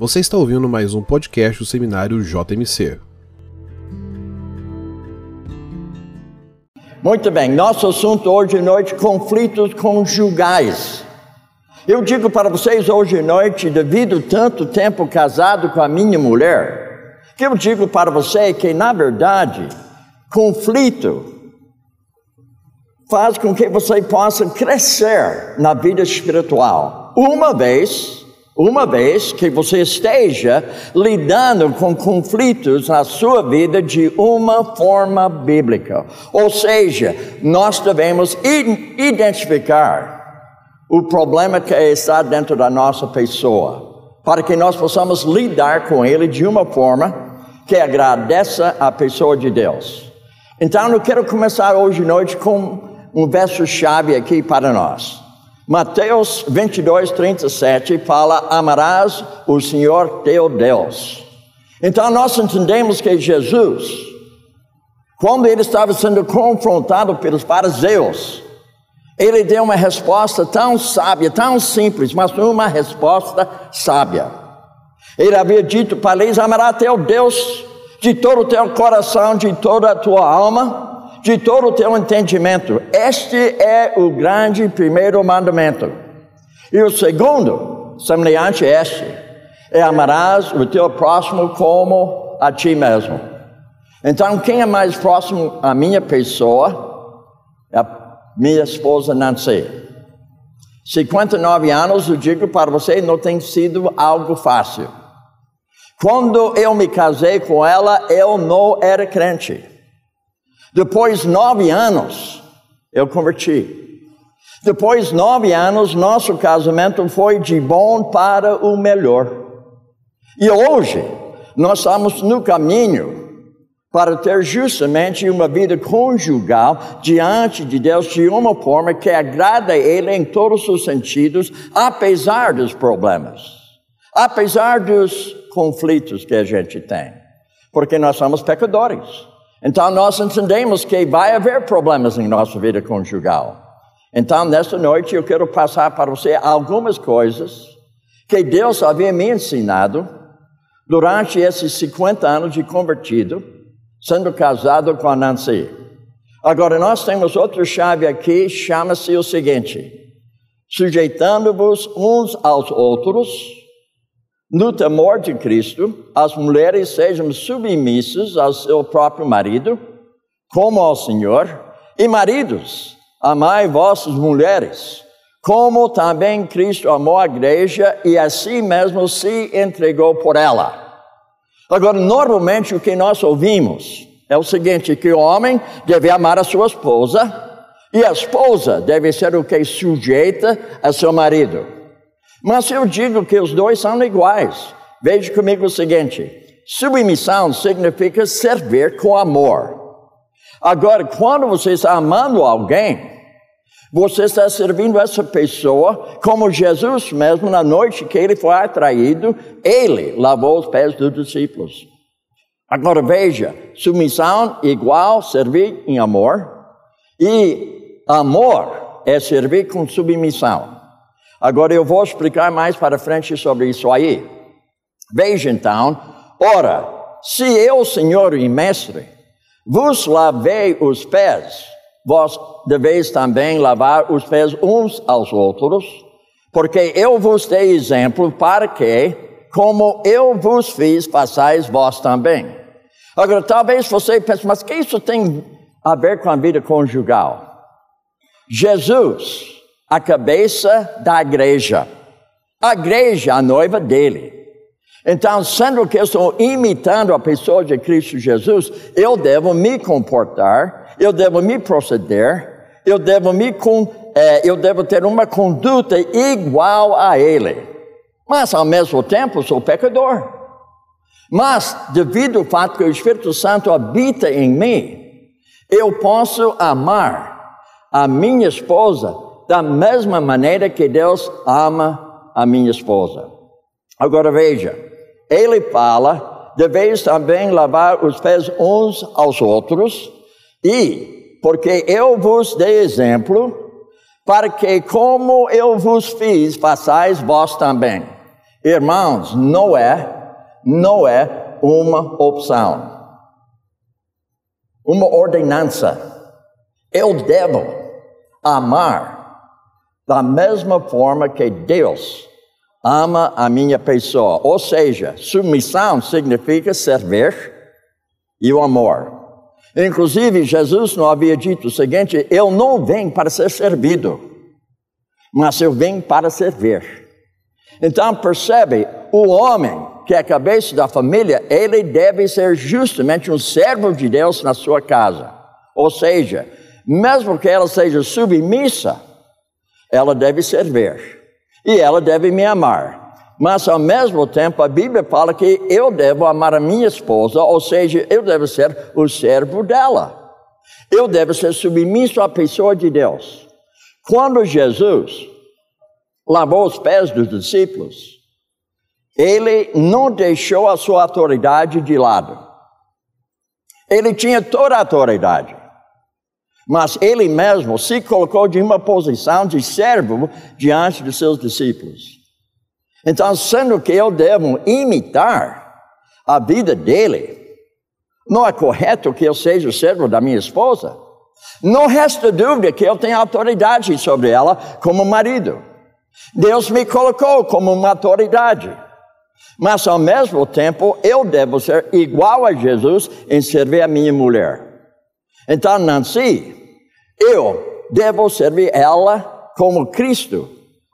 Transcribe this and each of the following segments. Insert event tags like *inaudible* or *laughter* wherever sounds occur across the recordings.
Você está ouvindo mais um podcast do Seminário JMC. Muito bem, nosso assunto hoje à noite: conflitos conjugais. Eu digo para vocês hoje à noite, devido tanto tempo casado com a minha mulher, que eu digo para você que, na verdade, conflito faz com que você possa crescer na vida espiritual. Uma vez uma vez que você esteja lidando com conflitos na sua vida de uma forma bíblica. Ou seja, nós devemos identificar o problema que está dentro da nossa pessoa, para que nós possamos lidar com ele de uma forma que agradeça a pessoa de Deus. Então, eu quero começar hoje à noite com um verso chave aqui para nós. Mateus 22, 37 fala: Amarás o Senhor teu Deus. Então nós entendemos que Jesus, quando ele estava sendo confrontado pelos fariseus, ele deu uma resposta tão sábia, tão simples, mas uma resposta sábia. Ele havia dito para eles: Amarás teu Deus de todo o teu coração, de toda a tua alma de todo o teu entendimento. Este é o grande primeiro mandamento. E o segundo, semelhante a este, é amarás o teu próximo como a ti mesmo. Então, quem é mais próximo à minha pessoa? A minha esposa Nancy. 59 anos, eu digo para você, não tem sido algo fácil. Quando eu me casei com ela, eu não era crente. Depois de nove anos, eu converti. Depois de nove anos, nosso casamento foi de bom para o melhor. E hoje, nós estamos no caminho para ter justamente uma vida conjugal diante de Deus de uma forma que agrada a Ele em todos os sentidos, apesar dos problemas, apesar dos conflitos que a gente tem, porque nós somos pecadores. Então nós entendemos que vai haver problemas em nossa vida conjugal. Então, nesta noite, eu quero passar para você algumas coisas que Deus havia me ensinado durante esses 50 anos de convertido, sendo casado com a Nancy. Agora, nós temos outra chave aqui, chama-se o seguinte: sujeitando-vos uns aos outros no temor de Cristo, as mulheres sejam submissas ao seu próprio marido, como ao Senhor, e maridos, amai vossas mulheres, como também Cristo amou a igreja e assim mesmo se entregou por ela. Agora, normalmente o que nós ouvimos é o seguinte: que o homem deve amar a sua esposa e a esposa deve ser o que sujeita a seu marido. Mas eu digo que os dois são iguais. Veja comigo o seguinte: submissão significa servir com amor. Agora, quando você está amando alguém, você está servindo essa pessoa como Jesus mesmo, na noite que ele foi atraído, ele lavou os pés dos discípulos. Agora veja, submissão igual servir em amor, e amor é servir com submissão. Agora eu vou explicar mais para frente sobre isso aí. Veja então, ora, se eu, Senhor e Mestre, vos lavei os pés, vós deveis também lavar os pés uns aos outros, porque eu vos dei exemplo para que, como eu vos fiz, façais vós também. Agora, talvez você pense, mas que isso tem a ver com a vida conjugal? Jesus a cabeça da igreja. A igreja, a noiva dele. Então, sendo que eu estou imitando a pessoa de Cristo Jesus, eu devo me comportar, eu devo me proceder, eu devo me é, eu devo ter uma conduta igual a Ele. Mas ao mesmo tempo sou pecador. Mas devido ao fato que o Espírito Santo habita em mim, eu posso amar a minha esposa da mesma maneira que Deus ama a minha esposa. Agora veja, ele fala: deveis também lavar os pés uns aos outros, e porque eu vos dei exemplo, para que como eu vos fiz, façais vós também. Irmãos, não é, não é uma opção, uma ordenança. Eu devo amar da mesma forma que Deus ama a minha pessoa. Ou seja, submissão significa servir e o amor. Inclusive, Jesus não havia dito o seguinte: Eu não venho para ser servido, mas eu venho para servir. Então, percebe, o homem que é a cabeça da família, ele deve ser justamente um servo de Deus na sua casa. Ou seja, mesmo que ela seja submissa, ela deve servir e ela deve me amar. Mas ao mesmo tempo a Bíblia fala que eu devo amar a minha esposa, ou seja, eu devo ser o servo dela. Eu devo ser submisso à pessoa de Deus. Quando Jesus lavou os pés dos discípulos, ele não deixou a sua autoridade de lado. Ele tinha toda a autoridade mas ele mesmo se colocou de uma posição de servo diante dos seus discípulos. Então, sendo que eu devo imitar a vida dele, não é correto que eu seja servo da minha esposa? Não resta dúvida que eu tenho autoridade sobre ela como marido. Deus me colocou como uma autoridade. Mas ao mesmo tempo, eu devo ser igual a Jesus em servir a minha mulher. Então, Nancy, eu devo servir ela como Cristo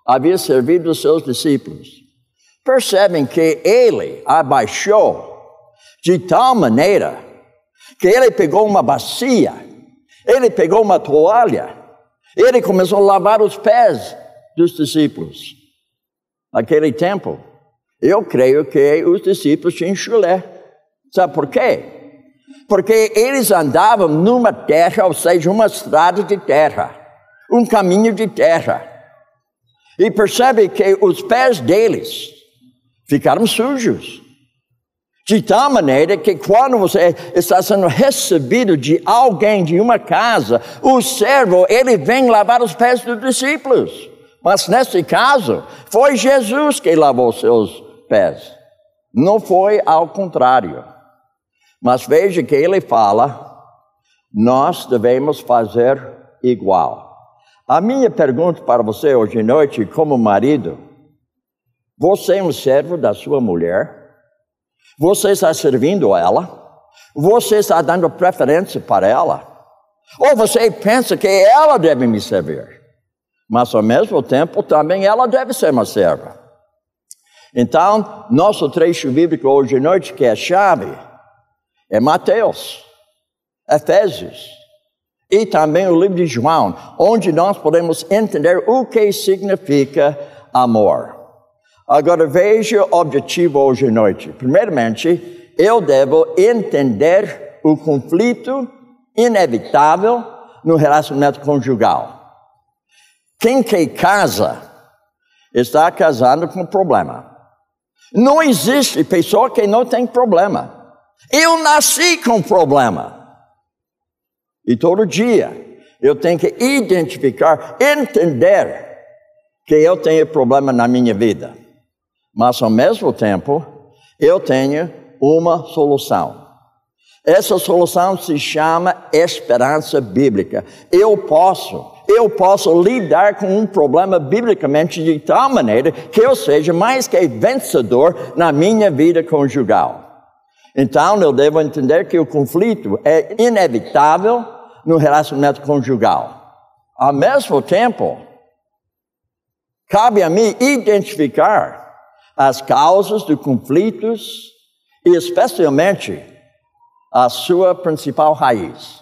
havia servido os seus discípulos. Percebem que ele abaixou de tal maneira que ele pegou uma bacia, ele pegou uma toalha, ele começou a lavar os pés dos discípulos. Naquele tempo, eu creio que os discípulos tinham chulé. Sabe por quê? Porque eles andavam numa terra, ou seja, uma estrada de terra, um caminho de terra. E percebe que os pés deles ficaram sujos. De tal maneira que quando você está sendo recebido de alguém de uma casa, o servo, ele vem lavar os pés dos discípulos. Mas nesse caso, foi Jesus que lavou seus pés. Não foi ao contrário. Mas veja que ele fala, nós devemos fazer igual. A minha pergunta para você hoje à noite, como marido, você é um servo da sua mulher? Você está servindo ela? Você está dando preferência para ela? Ou você pensa que ela deve me servir? Mas ao mesmo tempo também ela deve ser uma serva. Então, nosso trecho bíblico hoje à noite, que é a chave, é Mateus, Efésios e também o livro de João, onde nós podemos entender o que significa amor. Agora veja o objetivo hoje à noite. Primeiramente, eu devo entender o conflito inevitável no relacionamento conjugal. Quem que casa está casando com problema. Não existe pessoa que não tem problema. Eu nasci com problema. E todo dia eu tenho que identificar, entender que eu tenho problema na minha vida. Mas ao mesmo tempo, eu tenho uma solução. Essa solução se chama esperança bíblica. Eu posso, eu posso lidar com um problema biblicamente de tal maneira que eu seja mais que vencedor na minha vida conjugal. Então, eu devo entender que o conflito é inevitável no relacionamento conjugal. Ao mesmo tempo, cabe a mim identificar as causas dos conflitos e, especialmente, a sua principal raiz.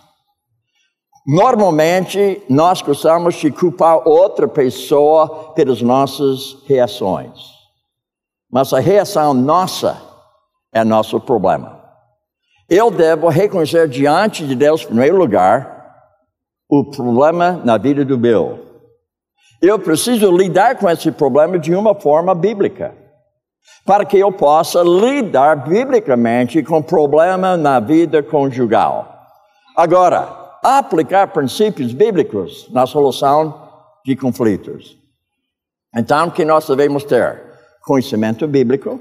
Normalmente, nós gostamos de culpar outra pessoa pelas nossas reações. Mas a reação nossa é nosso problema. Eu devo reconhecer diante de Deus, em primeiro lugar, o problema na vida do Bill. Eu preciso lidar com esse problema de uma forma bíblica, para que eu possa lidar biblicamente com o problema na vida conjugal. Agora, aplicar princípios bíblicos na solução de conflitos. Então, o que nós devemos ter? conhecimento bíblico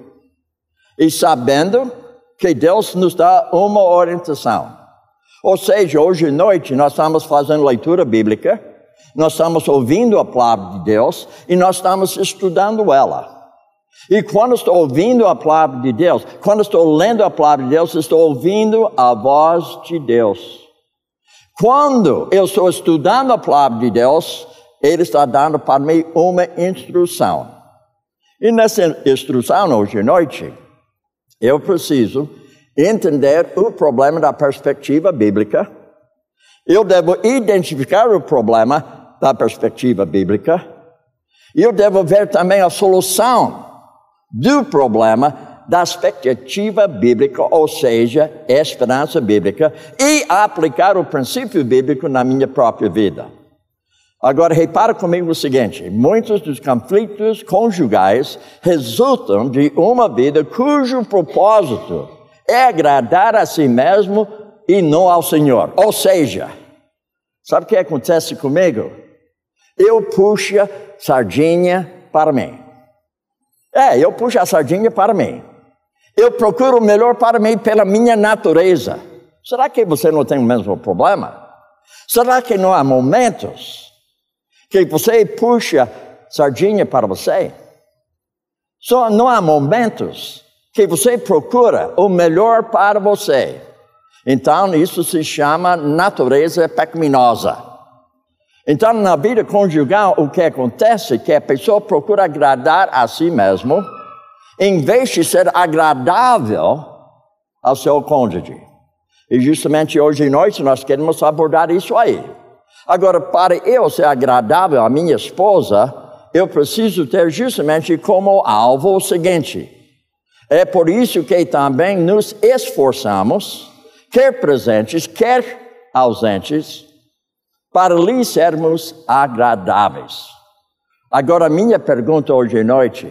e sabendo que Deus nos dá uma orientação. Ou seja, hoje à noite nós estamos fazendo leitura bíblica, nós estamos ouvindo a palavra de Deus e nós estamos estudando ela. E quando estou ouvindo a palavra de Deus, quando estou lendo a palavra de Deus, estou ouvindo a voz de Deus. Quando eu estou estudando a palavra de Deus, Ele está dando para mim uma instrução. E nessa instrução, hoje à noite, eu preciso entender o problema da perspectiva bíblica. Eu devo identificar o problema da perspectiva bíblica. Eu devo ver também a solução do problema da expectativa bíblica, ou seja, esperança bíblica, e aplicar o princípio bíblico na minha própria vida. Agora, repara comigo o seguinte: muitos dos conflitos conjugais resultam de uma vida cujo propósito é agradar a si mesmo e não ao Senhor. Ou seja, sabe o que acontece comigo? Eu puxo sardinha para mim. É, eu puxo a sardinha para mim. Eu procuro o melhor para mim pela minha natureza. Será que você não tem o mesmo problema? Será que não há momentos que você puxa sardinha para você? Só não há momentos que você procura o melhor para você. Então, isso se chama natureza pecaminosa. Então, na vida conjugal, o que acontece é que a pessoa procura agradar a si mesmo, em vez de ser agradável ao seu cônjuge. E justamente hoje à noite nós queremos abordar isso aí. Agora, para eu ser agradável à minha esposa, eu preciso ter justamente como alvo o seguinte: é por isso que também nos esforçamos, quer presentes, quer ausentes, para lhe sermos agradáveis. Agora, minha pergunta hoje à noite: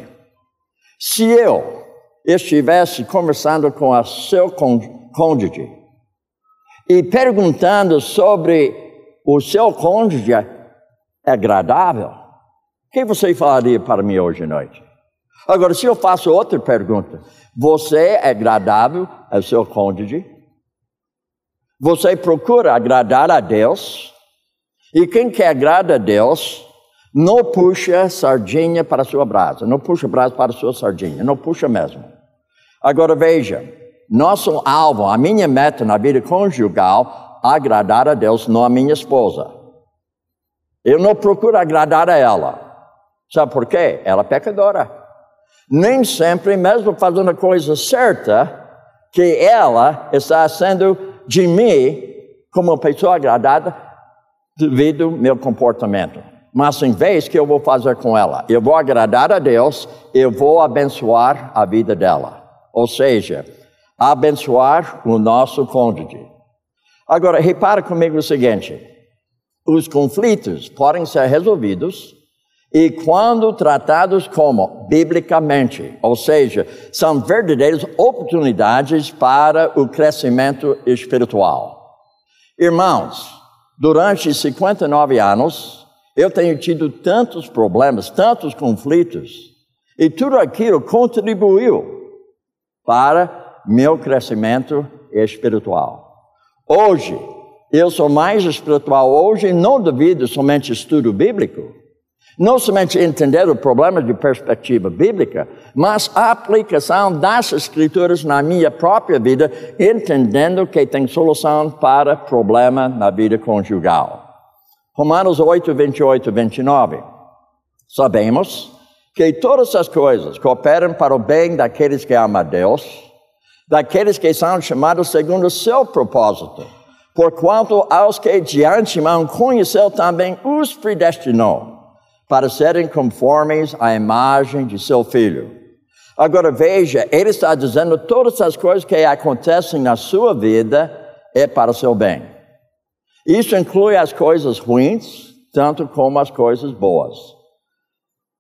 se eu estivesse conversando com o seu cônjuge e perguntando sobre o seu cônjuge é agradável, o que você falaria para mim hoje à noite? Agora, se eu faço outra pergunta, você é agradável ao seu cônjuge? Você procura agradar a Deus? E quem quer agradar a Deus, não puxa sardinha para a sua brasa, não puxa brasa para a sua sardinha, não puxa mesmo. Agora veja, nosso alvo, a minha meta na vida conjugal, agradar a Deus, não a minha esposa. Eu não procuro agradar a ela. Sabe por quê? Ela é pecadora. Nem sempre, mesmo fazendo a coisa certa, que ela está sendo de mim como pessoa agradada devido ao meu comportamento. Mas em vez que eu vou fazer com ela, eu vou agradar a Deus, eu vou abençoar a vida dela. Ou seja, abençoar o nosso cônjuge. Agora, repara comigo o seguinte: os conflitos podem ser resolvidos e quando tratados como biblicamente, ou seja, são verdadeiras oportunidades para o crescimento espiritual. Irmãos, durante 59 anos, eu tenho tido tantos problemas, tantos conflitos, e tudo aquilo contribuiu para meu crescimento espiritual. Hoje, eu sou mais espiritual hoje, não devido somente estudo bíblico, não somente entender o problema de perspectiva bíblica, mas a aplicação das escrituras na minha própria vida, entendendo que tem solução para problema na vida conjugal. Romanos 8, 28 e 29. Sabemos que todas as coisas cooperam para o bem daqueles que amam a Deus, daqueles que são chamados segundo o seu propósito. Porquanto aos que de antemão conheceu também os predestinou para serem conformes à imagem de seu filho. Agora veja, ele está dizendo todas as coisas que acontecem na sua vida é para seu bem. Isso inclui as coisas ruins, tanto como as coisas boas.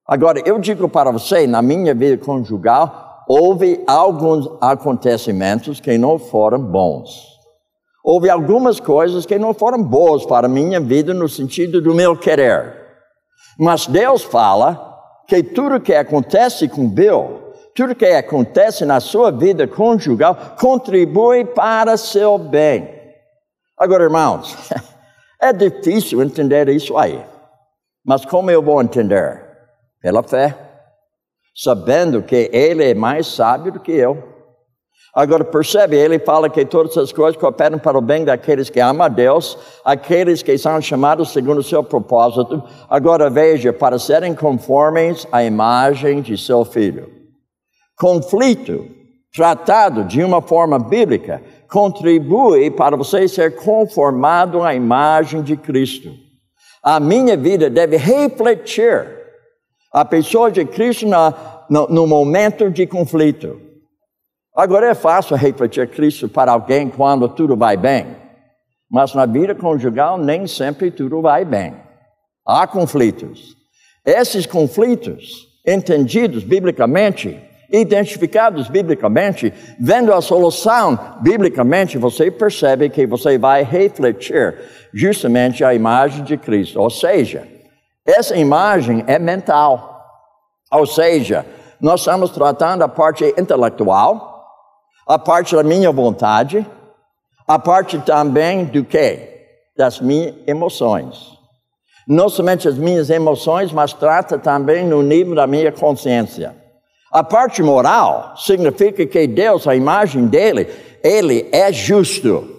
Agora, eu digo para você, na minha vida conjugal, houve alguns acontecimentos que não foram bons. Houve algumas coisas que não foram boas para a minha vida no sentido do meu querer. Mas Deus fala que tudo que acontece com Bill, tudo que acontece na sua vida conjugal, contribui para seu bem. Agora, irmãos, *laughs* é difícil entender isso aí. Mas como eu vou entender? Pela fé, sabendo que Ele é mais sábio do que eu. Agora percebe, ele fala que todas as coisas cooperam para o bem daqueles que amam a Deus, aqueles que são chamados segundo o seu propósito. Agora veja, para serem conformes à imagem de seu filho. Conflito, tratado de uma forma bíblica, contribui para você ser conformado à imagem de Cristo. A minha vida deve refletir a pessoa de Cristo na, no, no momento de conflito. Agora é fácil refletir Cristo para alguém quando tudo vai bem, mas na vida conjugal nem sempre tudo vai bem. Há conflitos. Esses conflitos, entendidos biblicamente, identificados biblicamente, vendo a solução biblicamente, você percebe que você vai refletir justamente a imagem de Cristo. Ou seja, essa imagem é mental. Ou seja, nós estamos tratando a parte intelectual, a parte da minha vontade, a parte também do que? Das minhas emoções. Não somente as minhas emoções, mas trata também no nível da minha consciência. A parte moral significa que Deus, a imagem dele, ele é justo.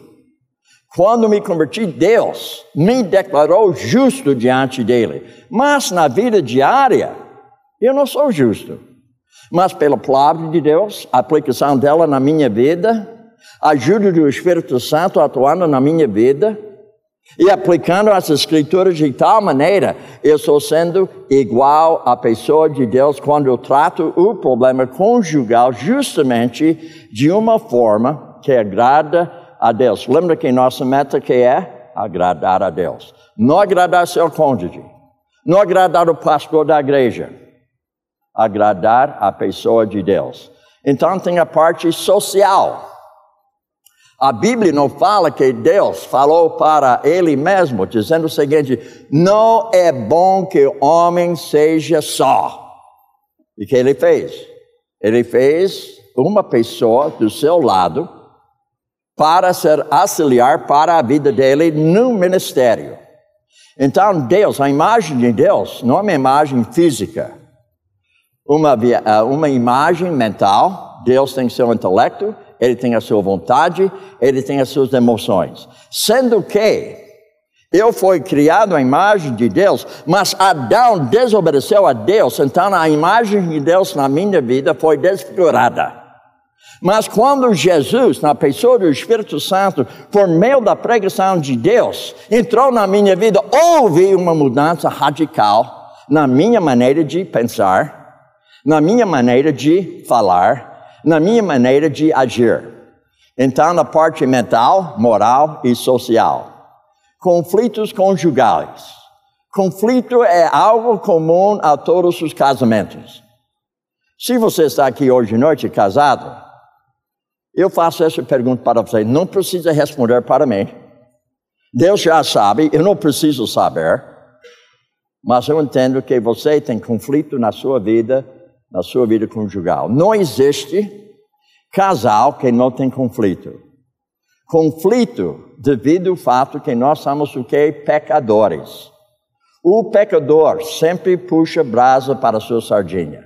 Quando me converti, Deus me declarou justo diante dele. Mas na vida diária, eu não sou justo mas pela palavra de Deus, a aplicação dela na minha vida, a ajuda do Espírito Santo atuando na minha vida e aplicando as escrituras de tal maneira, eu estou sendo igual à pessoa de Deus quando eu trato o problema conjugal justamente de uma forma que agrada a Deus. Lembra que nossa meta que é agradar a Deus. Não agradar seu cônjuge, não agradar o pastor da igreja, agradar a pessoa de Deus. Então tem a parte social. A Bíblia não fala que Deus falou para ele mesmo, dizendo o seguinte: não é bom que o homem seja só. E que ele fez? Ele fez uma pessoa do seu lado para ser auxiliar para a vida dele no ministério. Então, Deus, a imagem de Deus, não é uma imagem física uma, eh, uma imagem mental, Deus tem seu intelecto, ele tem a sua vontade, ele tem as suas emoções. Sendo que eu fui criado à imagem de Deus, mas Adão desobedeceu a Deus, então a imagem de Deus na minha vida foi desfigurada. Mas quando Jesus, na pessoa do Espírito Santo, por meio da pregação de Deus, entrou na minha vida, houve uma mudança radical na minha maneira de pensar, na minha maneira de falar, na minha maneira de agir. Então, na parte mental, moral e social. Conflitos conjugais. Conflito é algo comum a todos os casamentos. Se você está aqui hoje à noite casado, eu faço essa pergunta para você. Não precisa responder para mim. Deus já sabe, eu não preciso saber. Mas eu entendo que você tem conflito na sua vida na sua vida conjugal. Não existe casal que não tem conflito. Conflito devido ao fato que nós somos o que? Pecadores. O pecador sempre puxa brasa para a sua sardinha.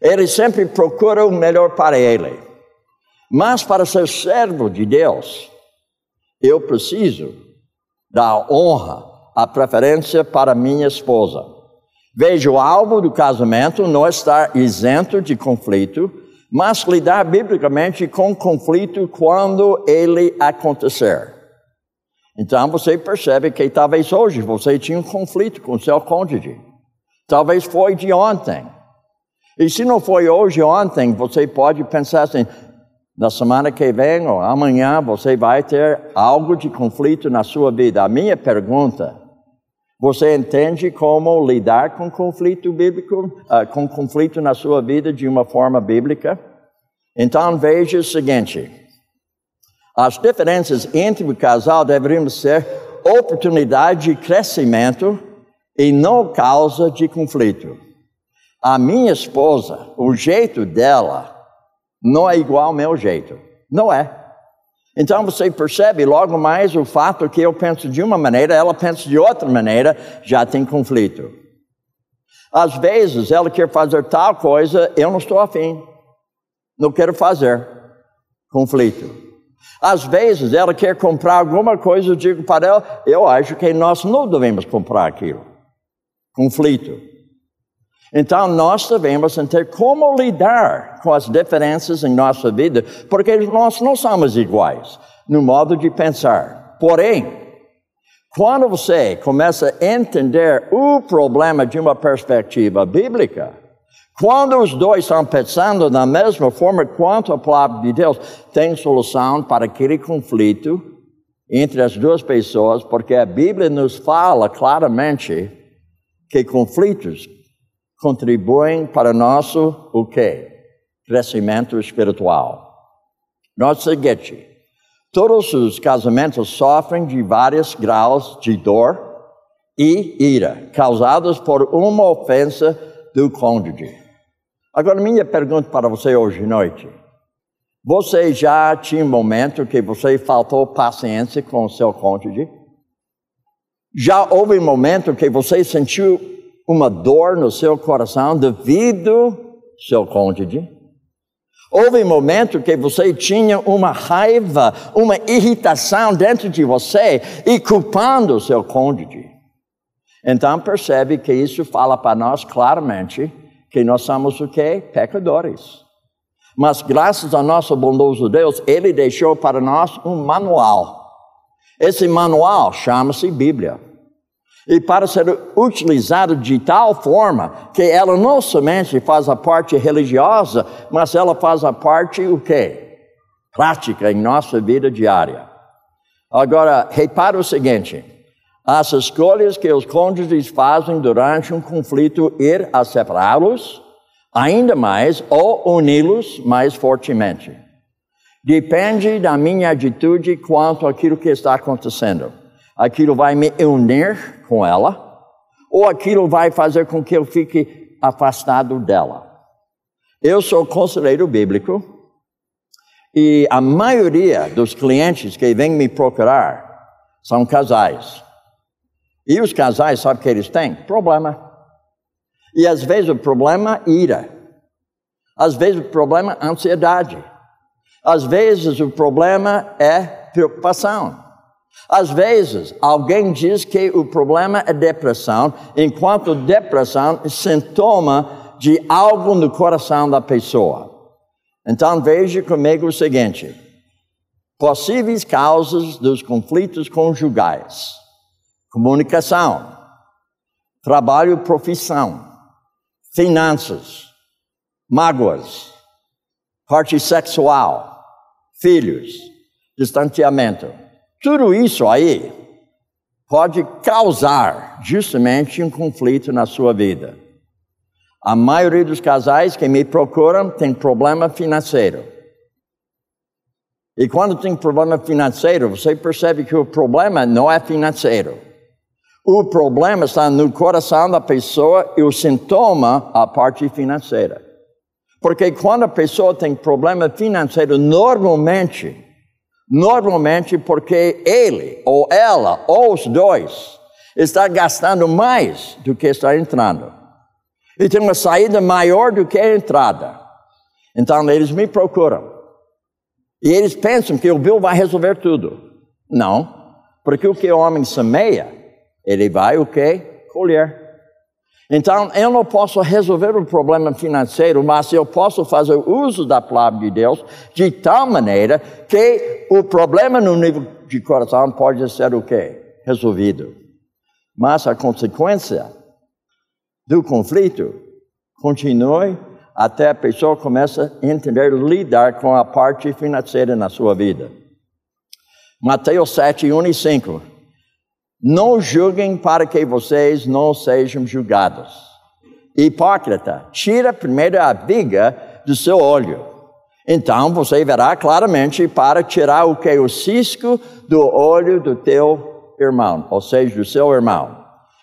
Ele sempre procura o melhor para ele. Mas para ser servo de Deus, eu preciso dar honra, a preferência para minha esposa. Veja, o alvo do casamento não estar isento de conflito, mas lidar biblicamente com conflito quando ele acontecer. Então você percebe que talvez hoje você tinha um conflito com seu cônjuge. Talvez foi de ontem. E se não foi hoje ou ontem, você pode pensar assim: na semana que vem ou amanhã você vai ter algo de conflito na sua vida. A minha pergunta você entende como lidar com conflito bíblico, uh, com conflito na sua vida de uma forma bíblica? Então veja o seguinte: as diferenças entre o casal deveriam ser oportunidade de crescimento e não causa de conflito. A minha esposa, o jeito dela não é igual ao meu jeito. Não é. Então você percebe logo mais o fato que eu penso de uma maneira, ela pensa de outra maneira, já tem conflito. Às vezes ela quer fazer tal coisa, eu não estou afim, não quero fazer. Conflito. Às vezes ela quer comprar alguma coisa, eu digo para ela, eu acho que nós não devemos comprar aquilo. Conflito. Então nós devemos entender como lidar com as diferenças em nossa vida, porque nós não somos iguais no modo de pensar. Porém, quando você começa a entender o problema de uma perspectiva bíblica, quando os dois estão pensando da mesma forma quanto a palavra de Deus, tem solução para aquele conflito entre as duas pessoas, porque a Bíblia nos fala claramente que conflitos contribuem para nosso o quê? Crescimento espiritual. Note o seguinte, todos os casamentos sofrem de vários graus de dor e ira, causados por uma ofensa do cônjuge. Agora, minha pergunta para você hoje à noite. Você já tinha um momento que você faltou paciência com o seu cônjuge? Já houve um momento que você sentiu uma dor no seu coração devido ao seu cônjuge? Houve um momento que você tinha uma raiva, uma irritação dentro de você e culpando o seu cônjuge. Então percebe que isso fala para nós claramente que nós somos o quê? Pecadores. Mas graças ao nosso bondoso Deus, Ele deixou para nós um manual. Esse manual chama-se Bíblia e para ser utilizado de tal forma que ela não somente faz a parte religiosa, mas ela faz a parte o quê? Prática em nossa vida diária. Agora, repara o seguinte: as escolhas que os cônjuges fazem durante um conflito ir a separá-los, ainda mais, ou uni-los mais fortemente. Depende da minha atitude quanto àquilo que está acontecendo aquilo vai me unir com ela, ou aquilo vai fazer com que eu fique afastado dela. Eu sou conselheiro bíblico e a maioria dos clientes que vêm me procurar são casais. E os casais, sabe o que eles têm? Problema. E às vezes o problema é ira. Às vezes o problema é ansiedade. Às vezes o problema é preocupação. Às vezes, alguém diz que o problema é depressão, enquanto depressão é sintoma de algo no coração da pessoa. Então, veja comigo o seguinte: possíveis causas dos conflitos conjugais: comunicação, trabalho, profissão, finanças, mágoas, parte sexual, filhos, distanciamento. Tudo isso aí pode causar justamente um conflito na sua vida. A maioria dos casais que me procuram tem problema financeiro. E quando tem problema financeiro, você percebe que o problema não é financeiro. O problema está no coração da pessoa e o sintoma, a parte financeira. Porque quando a pessoa tem problema financeiro, normalmente Normalmente porque ele, ou ela, ou os dois, está gastando mais do que está entrando. E tem uma saída maior do que a entrada. Então eles me procuram. E eles pensam que o Bill vai resolver tudo. Não, porque o que o homem semeia, ele vai o que? Colher. Então, eu não posso resolver o problema financeiro, mas eu posso fazer uso da palavra de Deus de tal maneira que o problema no nível de coração pode ser o quê? Resolvido. Mas a consequência do conflito continue até a pessoa começa a entender lidar com a parte financeira na sua vida. Mateus 7, 1 e 5. Não julguem para que vocês não sejam julgados. Hipócrita, tira primeiro a viga do seu olho. Então você verá claramente para tirar o que? O cisco do olho do teu irmão, ou seja, do seu irmão.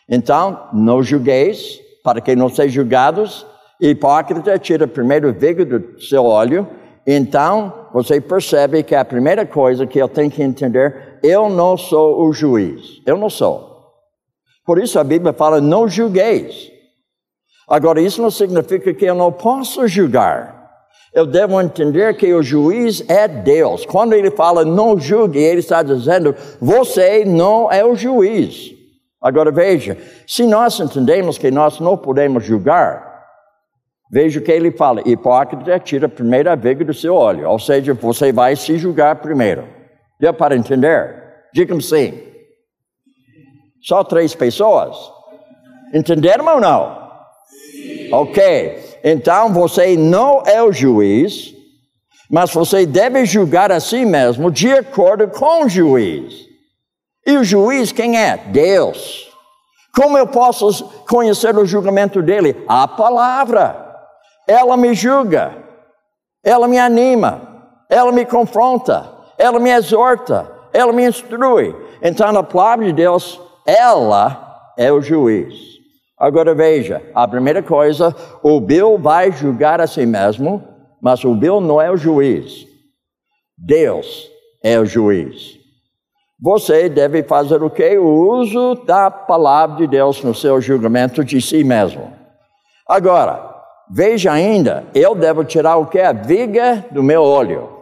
Então, não julgueis, para que não sejam julgados, Hipócrita tira primeiro o vigo do seu olho, então você percebe que a primeira coisa que eu tenho que entender, eu não sou o juiz. Eu não sou. Por isso a Bíblia fala: não julgueis. Agora, isso não significa que eu não posso julgar. Eu devo entender que o juiz é Deus. Quando ele fala não julgue, ele está dizendo: você não é o juiz. Agora veja, se nós entendemos que nós não podemos julgar, veja o que ele fala: hipócrita tira a primeira vega do seu olho, ou seja, você vai se julgar primeiro. Deu para entender? Diga-me sim. Só três pessoas? Entenderam ou não? Sim. Ok. Então você não é o juiz, mas você deve julgar a si mesmo de acordo com o juiz. E o juiz quem é? Deus. Como eu posso conhecer o julgamento dele? A palavra. Ela me julga, ela me anima, ela me confronta, ela me exorta, ela me instrui. Então, a palavra de Deus, ela é o juiz. Agora veja, a primeira coisa, o Bill vai julgar a si mesmo, mas o Bill não é o juiz. Deus é o juiz. Você deve fazer o que? O uso da palavra de Deus no seu julgamento de si mesmo. Agora, veja ainda, eu devo tirar o que? A viga do meu olho.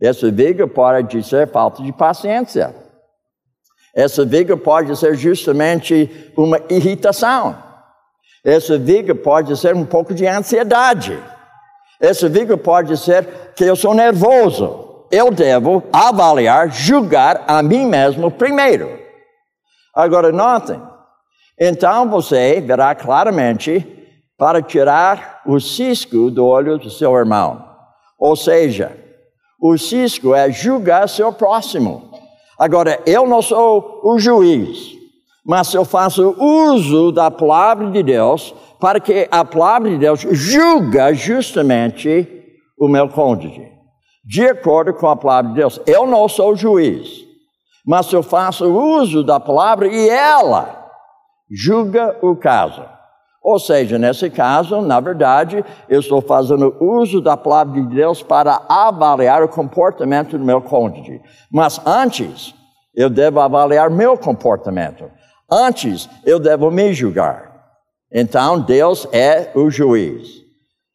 Essa viga pode ser falta de paciência. Essa viga pode ser justamente uma irritação. Essa viga pode ser um pouco de ansiedade. Essa viga pode ser que eu sou nervoso. Eu devo avaliar, julgar a mim mesmo primeiro. Agora, notem. Então você verá claramente para tirar o cisco do olho do seu irmão. Ou seja, o cisco é julgar seu próximo. Agora, eu não sou o juiz, mas eu faço uso da palavra de Deus para que a palavra de Deus julga justamente o meu cônjuge. De acordo com a palavra de Deus, eu não sou o juiz, mas eu faço uso da palavra e ela julga o caso. Ou seja, nesse caso, na verdade, eu estou fazendo uso da palavra de Deus para avaliar o comportamento do meu cônjuge. Mas antes, eu devo avaliar meu comportamento. Antes, eu devo me julgar. Então, Deus é o juiz.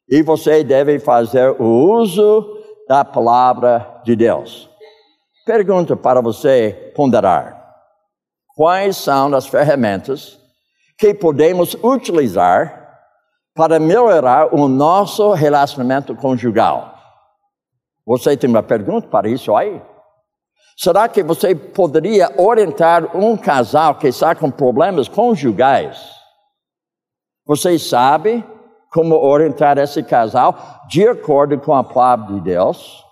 E você deve fazer o uso da palavra de Deus. Pergunta para você ponderar: quais são as ferramentas que podemos utilizar para melhorar o nosso relacionamento conjugal. Você tem uma pergunta para isso aí? Será que você poderia orientar um casal que está com problemas conjugais? Você sabe como orientar esse casal de acordo com a palavra de Deus?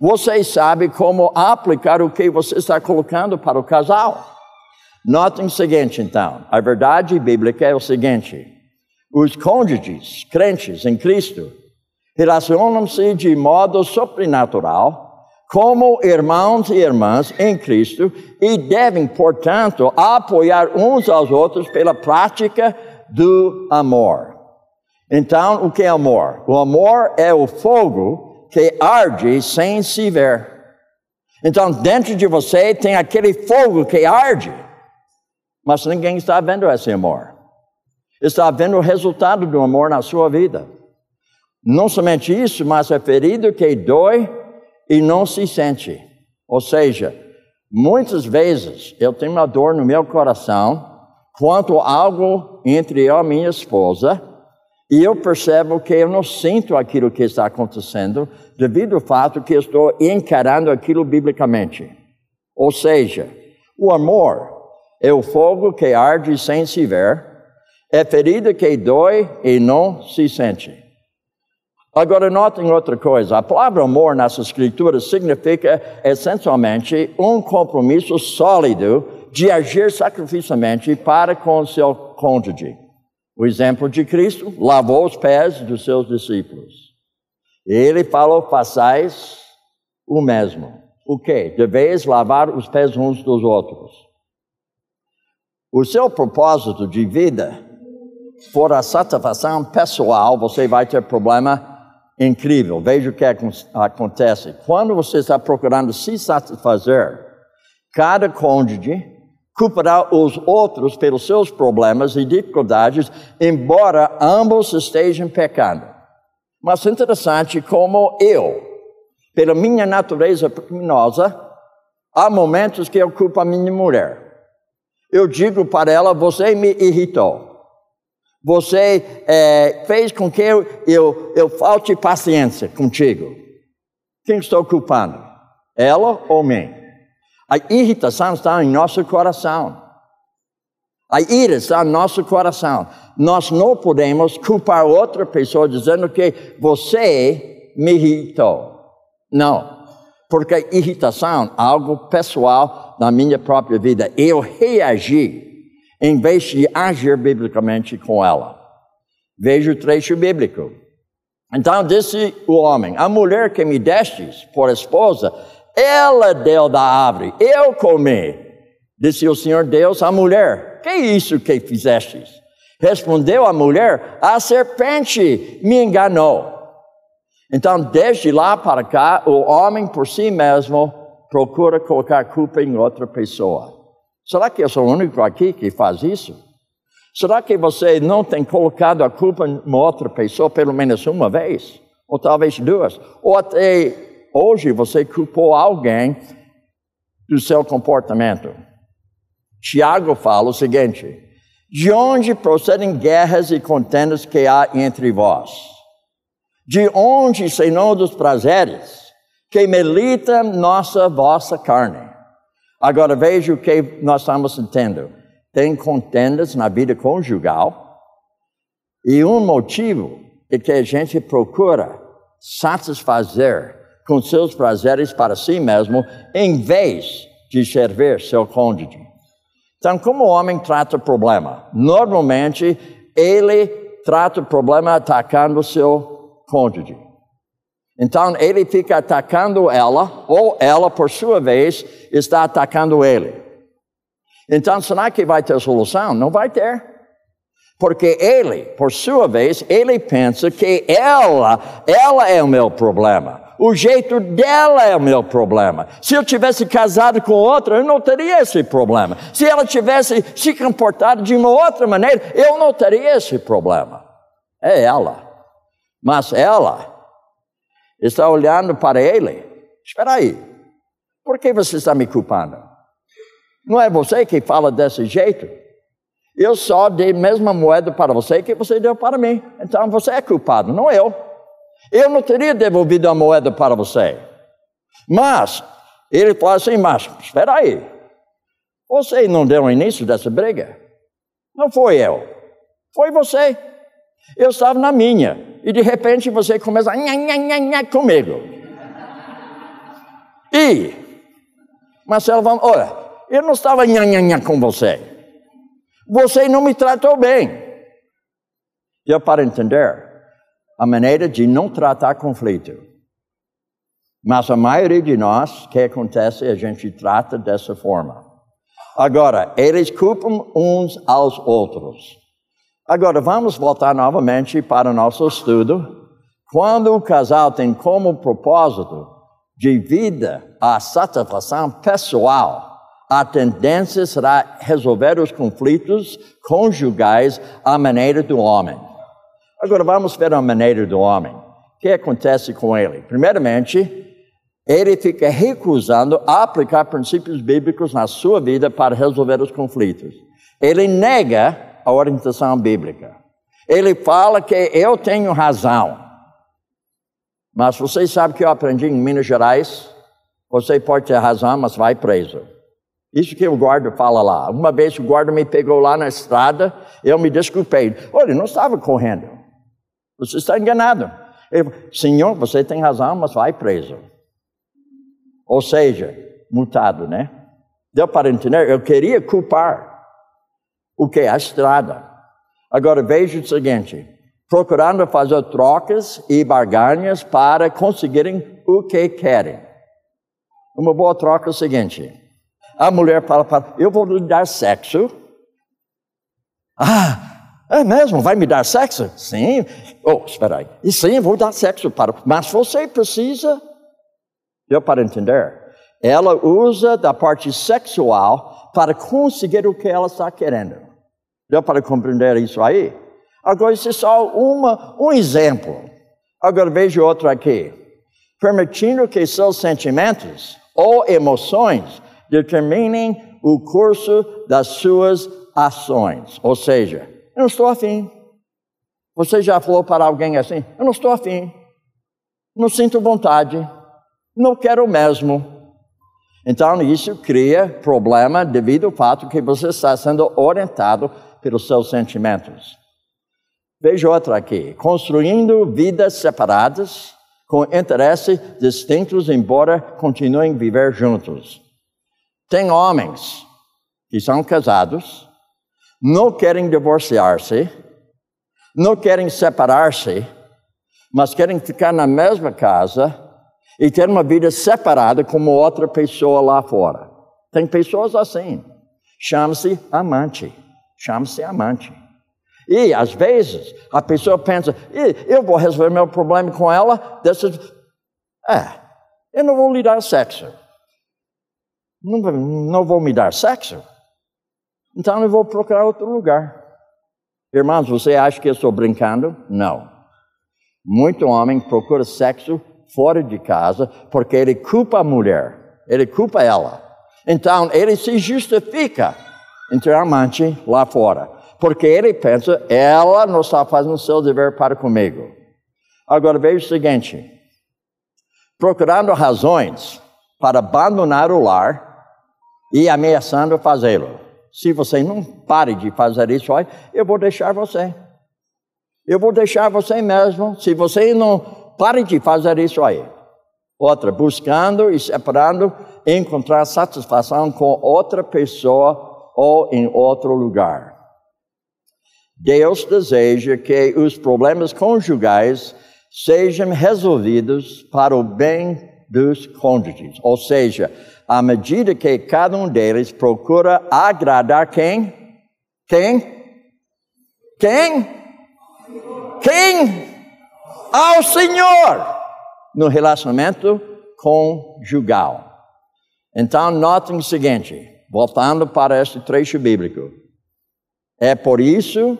Você sabe como aplicar o que você está colocando para o casal? Notem o seguinte, então: a verdade bíblica é o seguinte: os cônjuges crentes em Cristo relacionam-se de modo sobrenatural como irmãos e irmãs em Cristo e devem, portanto, apoiar uns aos outros pela prática do amor. Então, o que é amor? O amor é o fogo que arde sem se ver. Então, dentro de você tem aquele fogo que arde mas ninguém está vendo esse amor. Está vendo o resultado do amor na sua vida. Não somente isso, mas é ferido que dói e não se sente. Ou seja, muitas vezes eu tenho uma dor no meu coração quanto algo entre eu e minha esposa, e eu percebo que eu não sinto aquilo que está acontecendo devido ao fato que estou encarando aquilo biblicamente. Ou seja, o amor é o fogo que arde sem se ver, é ferida que dói e não se sente. Agora, notem outra coisa: a palavra amor nessa escritura significa essencialmente um compromisso sólido de agir sacrificialmente para com seu cônjuge. O exemplo de Cristo lavou os pés dos seus discípulos. Ele falou: façais o mesmo. O que? Deveis lavar os pés uns dos outros. O seu propósito de vida for a satisfação pessoal, você vai ter problema incrível. Veja o que acontece. Quando você está procurando se satisfazer, cada cônjuge culpará os outros pelos seus problemas e dificuldades, embora ambos estejam pecando. Mas é interessante como eu, pela minha natureza pecaminosa, há momentos que eu culpo a minha mulher. Eu digo para ela: Você me irritou. Você é, fez com que eu, eu, eu falte paciência contigo. Quem estou culpando? Ela ou mim? A irritação está em nosso coração. A ira está no nosso coração. Nós não podemos culpar outra pessoa dizendo que você me irritou. Não. Porque irritação é algo pessoal na minha própria vida. Eu reagi em vez de agir biblicamente com ela. Veja o trecho bíblico. Então disse o homem: A mulher que me destes por esposa, ela deu da árvore, eu comi. Disse o Senhor Deus à mulher: Que é isso que fizestes? Respondeu a mulher: A serpente me enganou. Então, desde lá para cá, o homem por si mesmo procura colocar culpa em outra pessoa. Será que eu sou o único aqui que faz isso? Será que você não tem colocado a culpa em outra pessoa pelo menos uma vez? Ou talvez duas? Ou até hoje você culpou alguém do seu comportamento? Tiago fala o seguinte: De onde procedem guerras e contendas que há entre vós? De onde, Senhor dos prazeres, que milita nossa vossa carne? Agora veja o que nós estamos entendendo. Tem contendas na vida conjugal e um motivo é que a gente procura satisfazer com seus prazeres para si mesmo em vez de servir seu cônjuge. Então, como o homem trata o problema? Normalmente, ele trata o problema atacando seu cônjuge. Então ele fica atacando ela, ou ela, por sua vez, está atacando ele. Então será que vai ter solução? Não vai ter. Porque ele, por sua vez, ele pensa que ela, ela é o meu problema. O jeito dela é o meu problema. Se eu tivesse casado com outra, eu não teria esse problema. Se ela tivesse se comportado de uma outra maneira, eu não teria esse problema. É ela. Mas ela está olhando para ele. Espera aí, por que você está me culpando? Não é você que fala desse jeito? Eu só dei a mesma moeda para você que você deu para mim. Então você é culpado, não eu. Eu não teria devolvido a moeda para você. Mas, ele fala assim, mas espera aí. Você não deu início dessa briga? Não foi eu. Foi você. Eu estava na minha. E de repente você começa a nha, nha, nha, nha, comigo. E Marcelo vamos, olha, eu não estava nha, nha, nha com você. Você não me tratou bem. Deu para entender a maneira de não tratar conflito. Mas a maioria de nós, o que acontece, a gente trata dessa forma. Agora, eles culpam uns aos outros. Agora vamos voltar novamente para o nosso estudo. Quando o casal tem como propósito de vida a satisfação pessoal, a tendência será resolver os conflitos conjugais à maneira do homem. Agora vamos ver a maneira do homem. O que acontece com ele? Primeiramente, ele fica recusando aplicar princípios bíblicos na sua vida para resolver os conflitos. Ele nega a orientação bíblica. Ele fala que eu tenho razão. Mas vocês sabem que eu aprendi em Minas Gerais? Você pode ter razão, mas vai preso. Isso que o guarda fala lá. Uma vez o guarda me pegou lá na estrada, eu me desculpei. Olha, não estava correndo. Você está enganado. Eu, Senhor, você tem razão, mas vai preso. Ou seja, multado, né? Deu para entender? Eu queria culpar o que é a estrada. Agora veja o seguinte: procurando fazer trocas e barganhas para conseguirem o que querem. Uma boa troca é o seguinte: a mulher fala para, eu vou lhe dar sexo. Ah, É mesmo? Vai me dar sexo? Sim. Oh, espera aí. E sim, vou dar sexo para. Mas você precisa. Deu para entender? Ela usa da parte sexual para conseguir o que ela está querendo. Deu para compreender isso aí? Agora, isso é só uma, um exemplo. Agora, veja outro aqui. Permitindo que seus sentimentos ou emoções determinem o curso das suas ações. Ou seja, eu não estou afim. Você já falou para alguém assim? Eu não estou afim. Não sinto vontade. Não quero mesmo. Então, isso cria problema devido ao fato que você está sendo orientado pelos seus sentimentos. Veja outra aqui. Construindo vidas separadas, com interesses distintos, embora continuem a viver juntos. Tem homens que são casados, não querem divorciar-se, não querem separar-se, mas querem ficar na mesma casa e ter uma vida separada como outra pessoa lá fora. Tem pessoas assim. Chama-se amante. Chama-se amante. E às vezes a pessoa pensa, eu vou resolver meu problema com ela dessas. É, eu não vou lhe dar sexo. Não, não vou me dar sexo. Então eu vou procurar outro lugar. Irmãos, você acha que eu estou brincando? Não. Muito homem procura sexo fora de casa porque ele culpa a mulher, ele culpa ela. Então ele se justifica entre amante lá fora, porque ele pensa, ela não está fazendo o seu dever para comigo. Agora veja o seguinte: procurando razões para abandonar o lar e ameaçando fazê-lo. Se você não pare de fazer isso, eu vou deixar você. Eu vou deixar você mesmo. Se você não pare de fazer isso aí. Outra, buscando e separando, encontrar satisfação com outra pessoa ou em outro lugar. Deus deseja que os problemas conjugais sejam resolvidos para o bem dos cônjuges, ou seja, à medida que cada um deles procura agradar quem? Quem? Quem? Quem? ao Senhor no relacionamento conjugal. Então, notem o seguinte, voltando para este trecho bíblico. É por isso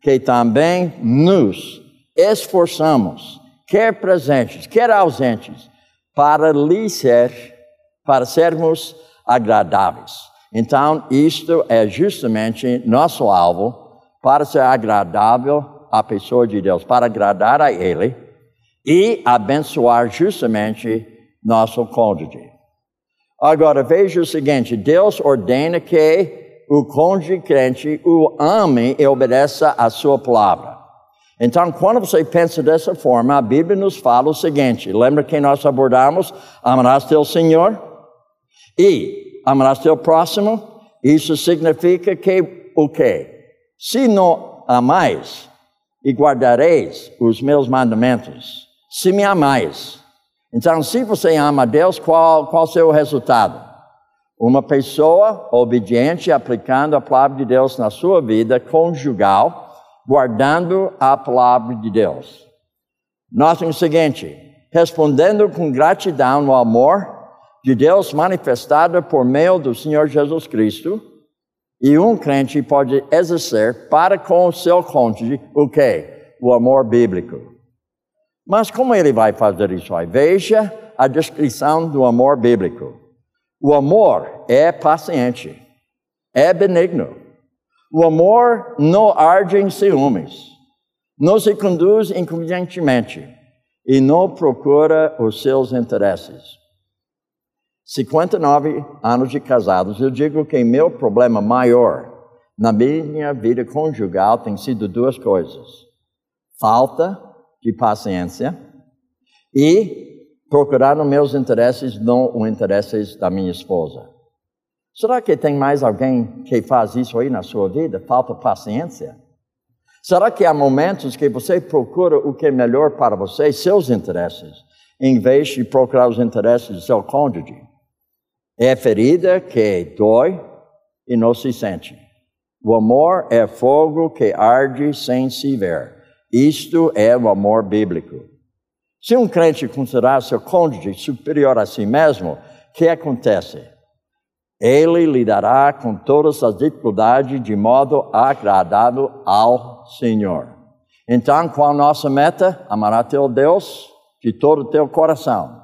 que também nos esforçamos, quer presentes, quer ausentes, para lhe ser, para sermos agradáveis. Então, isto é justamente nosso alvo para ser agradável a pessoa de Deus, para agradar a Ele e abençoar justamente nosso cônjuge. Agora veja o seguinte: Deus ordena que o cônjuge crente o ame e obedeça a sua palavra. Então, quando você pensa dessa forma, a Bíblia nos fala o seguinte: lembra que nós abordamos? Amarás teu Senhor e amarás teu próximo. Isso significa que o quê? Se não amais, e guardareis os meus mandamentos, se me amais. Então, se você ama Deus, qual, qual o seu resultado? Uma pessoa obediente, aplicando a palavra de Deus na sua vida conjugal, guardando a palavra de Deus. Notem o seguinte: respondendo com gratidão no amor de Deus manifestado por meio do Senhor Jesus Cristo, e um crente pode exercer para com o seu cônjuge o que? O amor bíblico. Mas como ele vai fazer isso? Veja a descrição do amor bíblico. O amor é paciente, é benigno. O amor não arde em ciúmes, não se conduz inconvenientemente e não procura os seus interesses. 59 anos de casados, eu digo que meu problema maior na minha vida conjugal tem sido duas coisas: falta de paciência e procurar os meus interesses, não os interesses da minha esposa. Será que tem mais alguém que faz isso aí na sua vida? Falta paciência? Será que há momentos que você procura o que é melhor para você, seus interesses, em vez de procurar os interesses do seu cônjuge? É ferida que dói e não se sente. O amor é fogo que arde sem se ver. Isto é o amor bíblico. Se um crente considerar seu cônjuge superior a si mesmo, o que acontece? Ele lidará com todas as dificuldades de modo agradável ao Senhor. Então, qual a nossa meta? Amar teu Deus de todo o teu coração.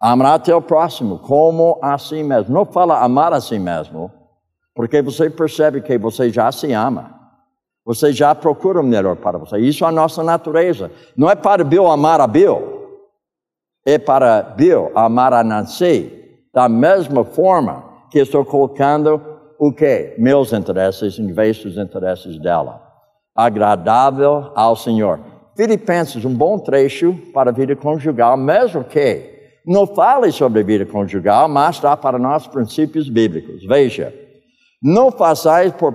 Amar teu próximo como a si mesmo. Não fala amar a si mesmo, porque você percebe que você já se ama. Você já procura o melhor para você. Isso é a nossa natureza. Não é para Bill amar a Bill. É para Bill amar a Nancy. Da mesma forma que estou colocando o quê? Meus interesses em vez dos interesses dela. Agradável ao Senhor. Filipenses, um bom trecho para a vida conjugal, mesmo que não fale sobre a vida conjugal, mas dá para nós princípios bíblicos. Veja, não façais por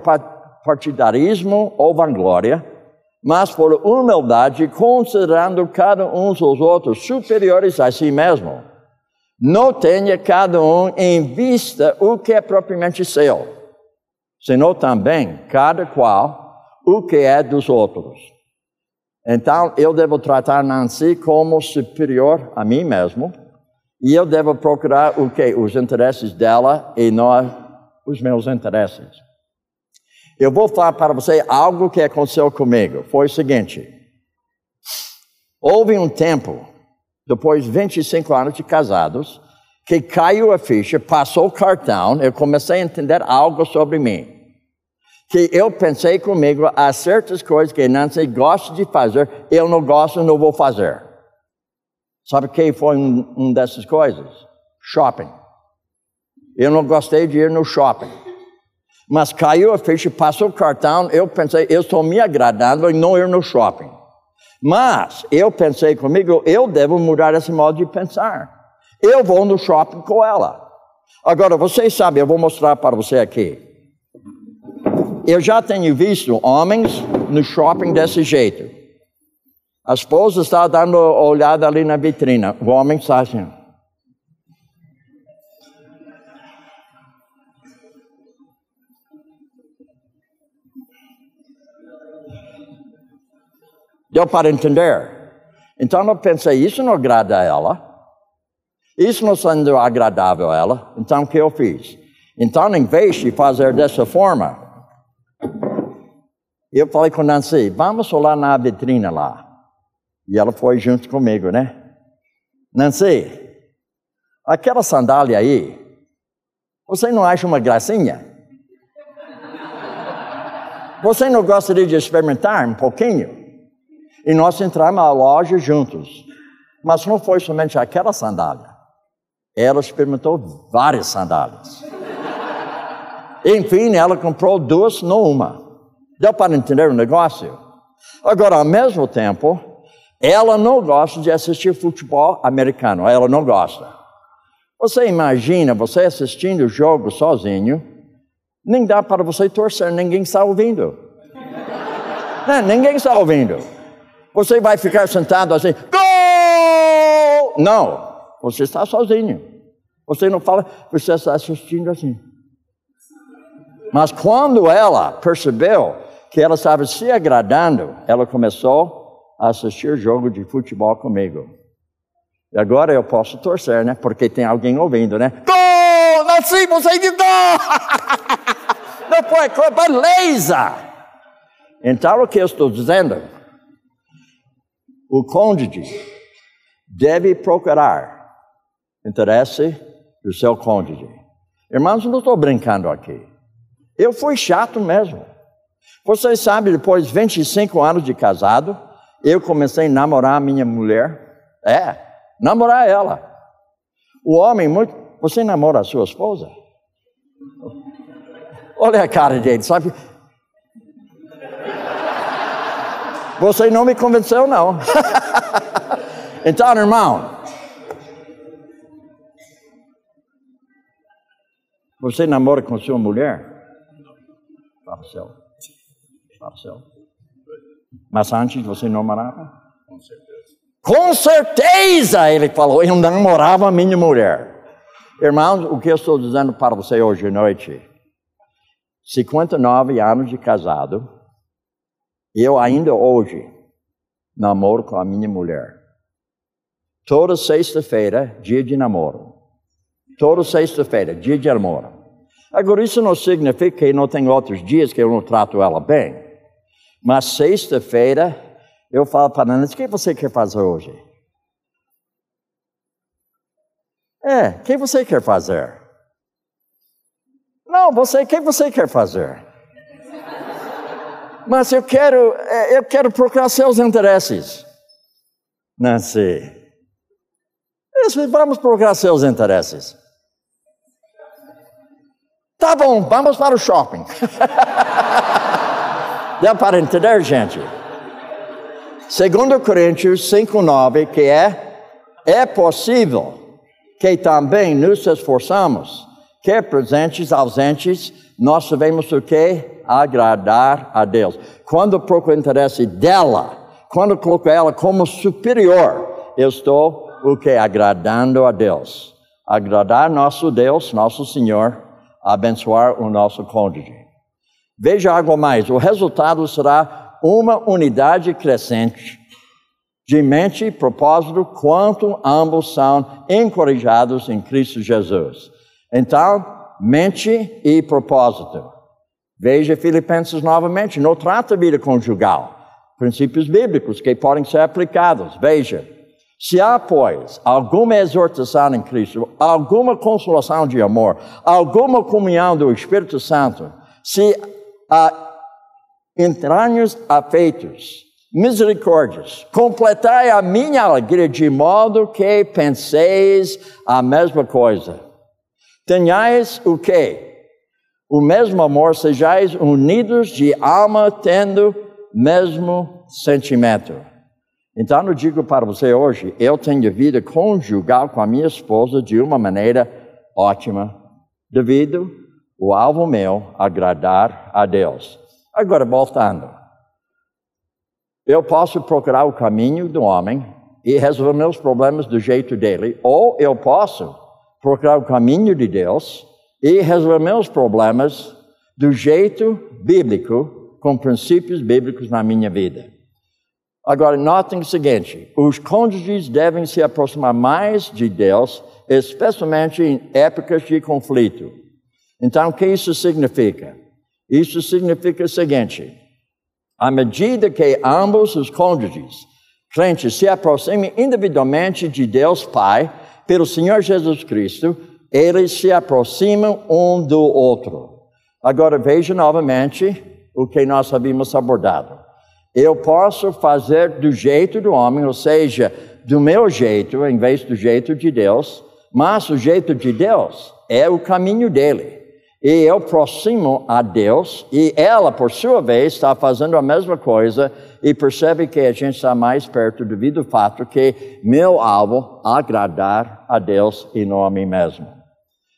partidarismo ou vanglória, mas por humildade, considerando cada um os outros superiores a si mesmo. Não tenha cada um em vista o que é propriamente seu, senão também cada qual o que é dos outros. Então, eu devo tratar Nancy como superior a mim mesmo, e eu devo procurar o que? Os interesses dela e não os meus interesses. Eu vou falar para você algo que aconteceu comigo. Foi o seguinte: houve um tempo, depois de 25 anos de casados, que caiu a ficha, passou o cartão, eu comecei a entender algo sobre mim que eu pensei comigo, há certas coisas que Nancy gosta de fazer, eu não gosto, não vou fazer. Sabe quem foi um, um dessas coisas? Shopping. Eu não gostei de ir no shopping. Mas caiu a ficha, passou o cartão, eu pensei, eu estou me agradando em não ir no shopping. Mas eu pensei comigo, eu devo mudar esse modo de pensar. Eu vou no shopping com ela. Agora, vocês sabem, eu vou mostrar para você aqui. Eu já tenho visto homens no shopping desse jeito. A esposa está dando olhada ali na vitrina. O homem está assim. Deu para entender? Então eu pensei, isso não agrada a ela. Isso não sendo agradável a ela. Então o que eu fiz? Então, em vez de fazer dessa forma, eu falei com Nancy, vamos lá na vitrina lá. E ela foi junto comigo, né? Nancy, aquela sandália aí, você não acha uma gracinha? Você não gostaria de experimentar um pouquinho? E nós entramos na loja juntos. Mas não foi somente aquela sandália. Ela experimentou várias sandálias. Enfim, ela comprou duas, não uma. Deu para entender o negócio? Agora, ao mesmo tempo, ela não gosta de assistir futebol americano, ela não gosta. Você imagina você assistindo o jogo sozinho, nem dá para você torcer, ninguém está ouvindo. Não, *laughs* né, ninguém está ouvindo. Você vai ficar sentado assim, gol! Não, você está sozinho. Você não fala, você está assistindo assim. Mas quando ela percebeu que ela estava se agradando, ela começou a assistir jogo de futebol comigo. E agora eu posso torcer, né? Porque tem alguém ouvindo, né? Gol! Nasci, você gritou! Não foi, foi beleza! Então o que eu estou dizendo? O cônjuge deve procurar interesse do seu cônjuge. Irmãos, não estou brincando aqui. Eu fui chato mesmo. Vocês sabem, depois de 25 anos de casado, eu comecei a namorar a minha mulher. É, namorar ela. O homem muito. Você namora a sua esposa? Olha a cara dele, sabe? Você não me convenceu, não. *laughs* então, irmão, você namora com sua mulher? Fala o céu para o céu. Mas antes você não namorava? Com certeza. Com certeza, ele falou, eu namorava a minha mulher. Irmãos, o que eu estou dizendo para você hoje à noite? 59 anos de casado, eu ainda hoje namoro com a minha mulher. Toda sexta-feira, dia de namoro. Toda sexta-feira, dia de namoro. Agora, isso não significa que não tem outros dias que eu não trato ela bem. Mas sexta-feira, eu falo para ela, o que você quer fazer hoje? É, o que você quer fazer? Não, você, o que você quer fazer? Mas eu quero, é, eu quero procurar seus interesses. Nancy, vamos procurar seus interesses. Tá bom, vamos para o shopping. *laughs* Deu para entender, gente? Segundo Coríntios 5,9, que é, é possível que também nos esforçamos, quer presentes, ausentes, nós sabemos o que? Agradar a Deus. Quando procuro o interesse dela, quando coloco ela como superior, eu estou o que? Agradando a Deus. Agradar nosso Deus, nosso Senhor, abençoar o nosso cônjuge. Veja algo mais, o resultado será uma unidade crescente de mente e propósito, quanto ambos são encorajados em Cristo Jesus. Então, mente e propósito. Veja Filipenses novamente, não trata vida conjugal. Princípios bíblicos que podem ser aplicados. Veja, se há, pois, alguma exortação em Cristo, alguma consolação de amor, alguma comunhão do Espírito Santo, se há entranhos afeitos, misericórdias, completai a minha alegria de modo que penseis a mesma coisa. Tenhais o quê? O mesmo amor, sejais unidos de alma, tendo mesmo sentimento. Então eu digo para você hoje, eu tenho vida conjugal com a minha esposa de uma maneira ótima, devido o alvo meu agradar a Deus. Agora voltando, eu posso procurar o caminho do homem e resolver meus problemas do jeito dele, ou eu posso procurar o caminho de Deus e resolver meus problemas do jeito bíblico, com princípios bíblicos na minha vida. Agora, notem o seguinte: os cônjuges devem se aproximar mais de Deus, especialmente em épocas de conflito. Então, o que isso significa? Isso significa o seguinte: à medida que ambos os cônjuges, crentes, se aproximem individualmente de Deus Pai, pelo Senhor Jesus Cristo, eles se aproximam um do outro. Agora veja novamente o que nós havíamos abordado. Eu posso fazer do jeito do homem, ou seja, do meu jeito, em vez do jeito de Deus, mas o jeito de Deus é o caminho dele. E eu aproximo a Deus, e ela, por sua vez, está fazendo a mesma coisa, e percebe que a gente está mais perto devido ao fato que meu alvo agradar a Deus e não a mim mesmo.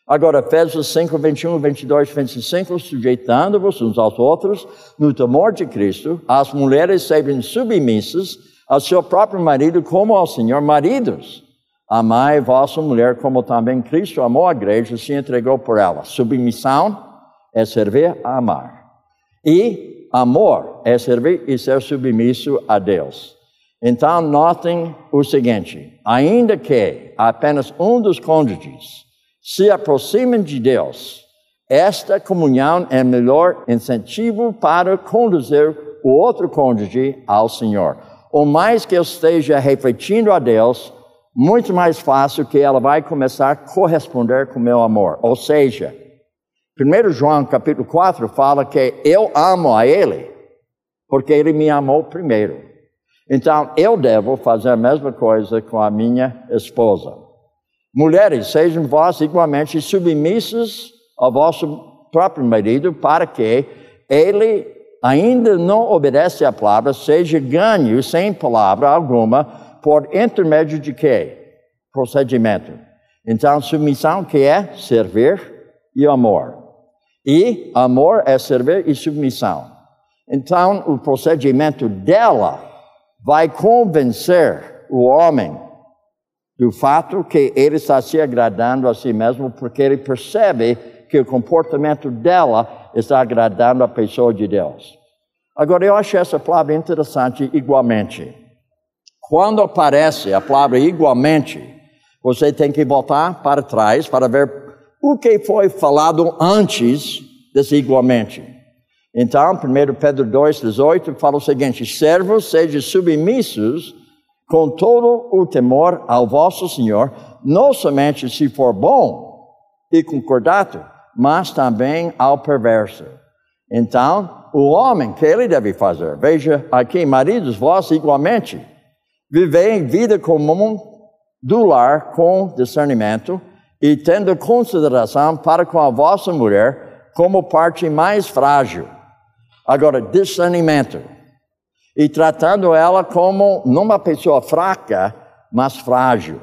Agora, Efésios 5, 21, 22, 25, sujeitando-vos uns aos outros no temor de Cristo, as mulheres sejam submissas ao seu próprio marido como ao Senhor. Maridos, amai vossa mulher como também Cristo amou a igreja e se entregou por ela. Submissão é servir a amar. E amor é servir e ser submisso a Deus. Então, notem o seguinte: ainda que apenas um dos cônjuges se aproximem de Deus. Esta comunhão é melhor incentivo para conduzir o outro cônjuge ao Senhor. Ou mais que eu esteja refletindo a Deus, muito mais fácil que ela vai começar a corresponder com meu amor. Ou seja, 1 João capítulo 4 fala que eu amo a Ele, porque Ele me amou primeiro. Então eu devo fazer a mesma coisa com a minha esposa. Mulheres, sejam vós igualmente submissas ao vosso próprio marido, para que ele ainda não obedece à palavra, seja ganho sem palavra alguma, por intermédio de quê? Procedimento. Então, submissão que é servir e amor. E amor é servir e submissão. Então, o procedimento dela vai convencer o homem do fato que ele está se agradando a si mesmo, porque ele percebe que o comportamento dela está agradando a pessoa de Deus. Agora, eu acho essa palavra interessante igualmente. Quando aparece a palavra igualmente, você tem que voltar para trás para ver o que foi falado antes desse igualmente. Então, 1 Pedro 2,18 fala o seguinte: servos, sejam submissos com todo o temor ao vosso Senhor, não somente se for bom e concordado, mas também ao perverso. Então, o homem, que ele deve fazer? Veja aqui, maridos, vós igualmente, vivei vida comum do lar com discernimento e tendo consideração para com a vossa mulher como parte mais frágil. Agora, discernimento. E tratando ela como numa pessoa fraca, mas frágil.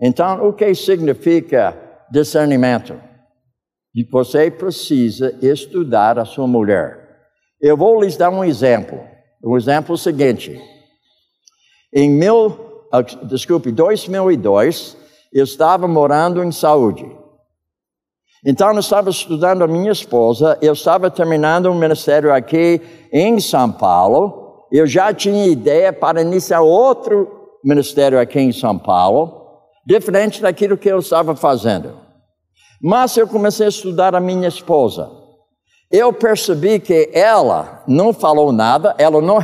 Então, o que significa discernimento? E você precisa estudar a sua mulher. Eu vou lhes dar um exemplo. O exemplo seguinte. Em mil, ah, desculpe, 2002, eu estava morando em saúde. Então, eu estava estudando a minha esposa, eu estava terminando um ministério aqui em São Paulo, eu já tinha ideia para iniciar outro ministério aqui em São Paulo, diferente daquilo que eu estava fazendo. Mas eu comecei a estudar a minha esposa. Eu percebi que ela não falou nada, ela não,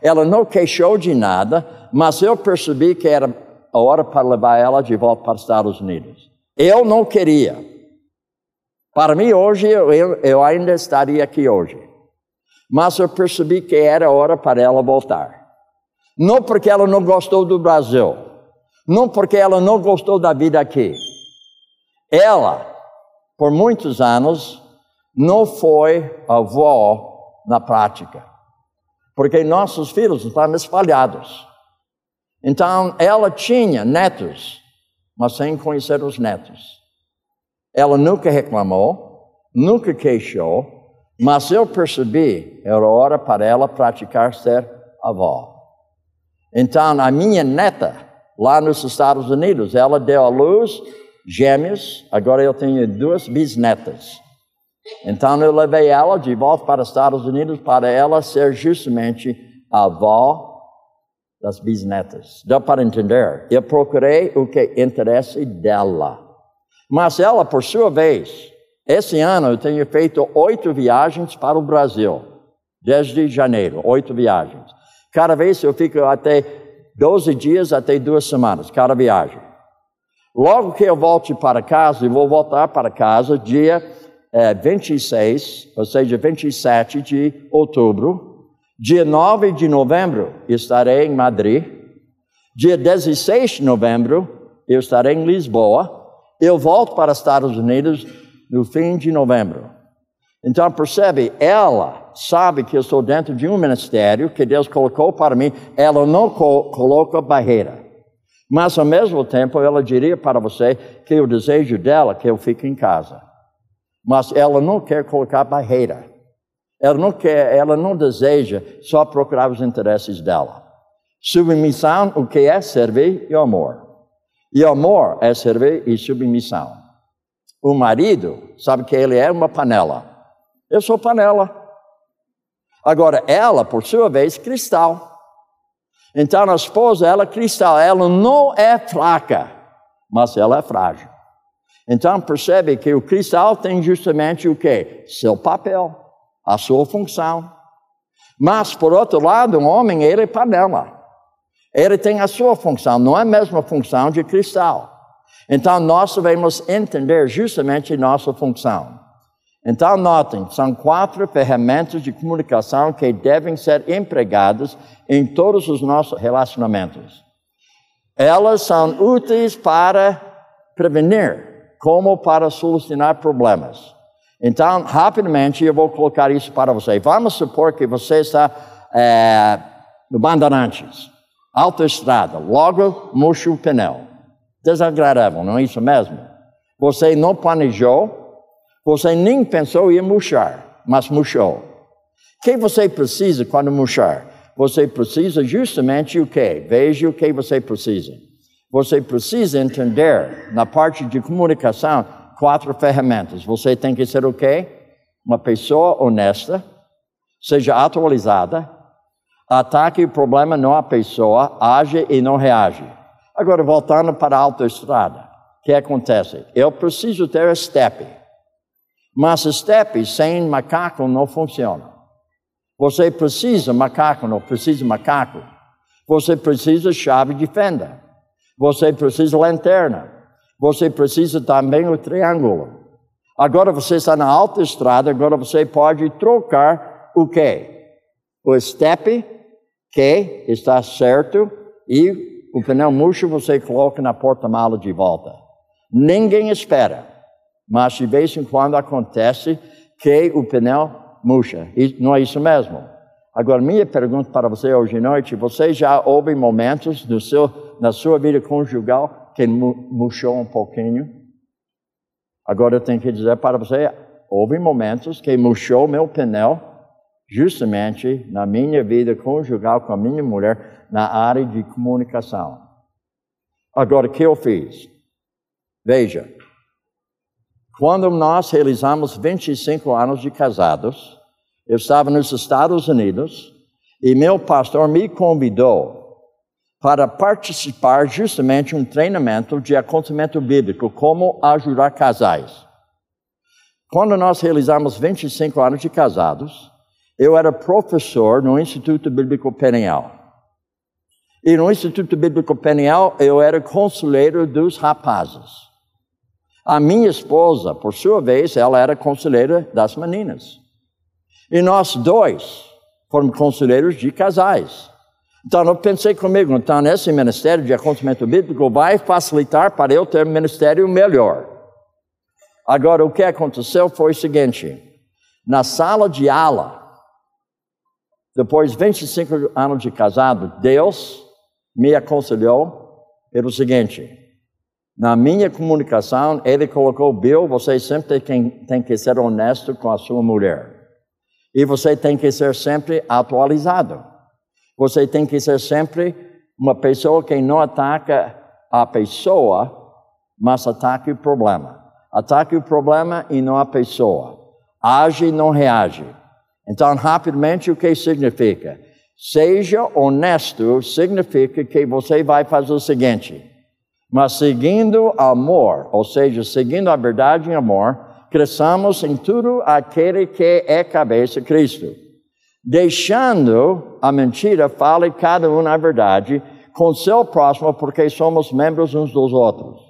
ela não queixou de nada, mas eu percebi que era a hora para levar ela de volta para os Estados Unidos. Eu não queria. Para mim, hoje, eu, eu ainda estaria aqui hoje. Mas eu percebi que era hora para ela voltar. Não porque ela não gostou do Brasil, não porque ela não gostou da vida aqui. Ela, por muitos anos, não foi avó na prática, porque nossos filhos estavam espalhados. Então, ela tinha netos, mas sem conhecer os netos. Ela nunca reclamou, nunca queixou, mas eu percebi, era hora para ela praticar ser avó. Então, a minha neta, lá nos Estados Unidos, ela deu à luz gêmeos, agora eu tenho duas bisnetas. Então eu levei ela de volta para os Estados Unidos para ela ser justamente a avó das bisnetas. Deu para entender? Eu procurei o que interessa dela. Mas ela, por sua vez, esse ano eu tenho feito oito viagens para o Brasil, desde janeiro, oito viagens. Cada vez eu fico até 12 dias, até duas semanas, cada viagem. Logo que eu volte para casa, eu vou voltar para casa dia é, 26, ou seja, 27 de outubro. Dia 9 de novembro, estarei em Madrid. Dia 16 de novembro, eu estarei em Lisboa. Eu volto para os Estados Unidos no fim de novembro. Então, percebe, ela sabe que eu estou dentro de um ministério que Deus colocou para mim, ela não co coloca barreira. Mas, ao mesmo tempo, ela diria para você que o desejo dela é que eu fique em casa mas ela não quer colocar barreira. Ela não quer, ela não deseja só procurar os interesses dela. Submissão, o que é servir e amor. E amor é servir e submissão. O marido sabe que ele é uma panela. Eu sou panela. Agora, ela, por sua vez, cristal. Então, a esposa, ela é cristal. Ela não é fraca, mas ela é frágil. Então percebe que o cristal tem justamente o que? Seu papel, a sua função. Mas, por outro lado, um homem, ele é panela. Ele tem a sua função, não é a mesma função de cristal. Então, nós devemos entender justamente nossa função. Então, notem, são quatro ferramentas de comunicação que devem ser empregadas em todos os nossos relacionamentos. Elas são úteis para prevenir como para solucionar problemas. Então, rapidamente, eu vou colocar isso para você. Vamos supor que você está é, no Bandeirantes, autoestrada, logo murcha o pneu. Desagradável, não é isso mesmo? Você não planejou, você nem pensou em murchar, mas murchou. O que você precisa quando murchar? Você precisa justamente o que? Veja o que você precisa. Você precisa entender, na parte de comunicação, quatro ferramentas. Você tem que ser o quê? uma pessoa honesta, seja atualizada, ataque o problema não a pessoa, age e não reage. Agora, voltando para a autoestrada, o que acontece? Eu preciso ter step, mas step sem macaco não funciona. Você precisa macaco, não precisa macaco. Você precisa chave de fenda. Você precisa lanterna. Você precisa também o triângulo. Agora você está na autoestrada, agora você pode trocar o quê? O step, que está certo, e o pneu murcho você coloca na porta-mala de volta. Ninguém espera, mas de vez em quando acontece que o pneu murcha. Não é isso mesmo? Agora, minha pergunta para você hoje à noite: você já houve momentos seu, na sua vida conjugal que murchou um pouquinho? Agora eu tenho que dizer para você, houve momentos que murchou meu pneu justamente na minha vida conjugal com a minha mulher na área de comunicação. Agora, o que eu fiz? Veja, quando nós realizamos 25 anos de casados, eu estava nos Estados Unidos e meu pastor me convidou para participar justamente um treinamento de aconselhamento bíblico, como ajudar casais. Quando nós realizamos 25 anos de casados, eu era professor no Instituto Bíblico Peniel. E no Instituto Bíblico Peniel eu era conselheiro dos rapazes. A minha esposa, por sua vez, ela era conselheira das meninas. E nós dois fomos conselheiros de casais. Então eu pensei comigo, então esse ministério de aconselhamento bíblico vai facilitar para eu ter um ministério melhor. Agora, o que aconteceu foi o seguinte: na sala de aula, depois de 25 anos de casado, Deus me aconselhou pelo seguinte: na minha comunicação, Ele colocou, Bill, você sempre tem que ser honesto com a sua mulher. E você tem que ser sempre atualizado. Você tem que ser sempre uma pessoa que não ataca a pessoa, mas ataca o problema. Ataque o problema e não a pessoa. Age e não reage. Então, rapidamente, o que significa? Seja honesto significa que você vai fazer o seguinte: mas seguindo amor, ou seja, seguindo a verdade em amor, cresçamos em tudo aquele que é cabeça Cristo deixando a mentira, fale cada um a verdade com seu próximo, porque somos membros uns dos outros.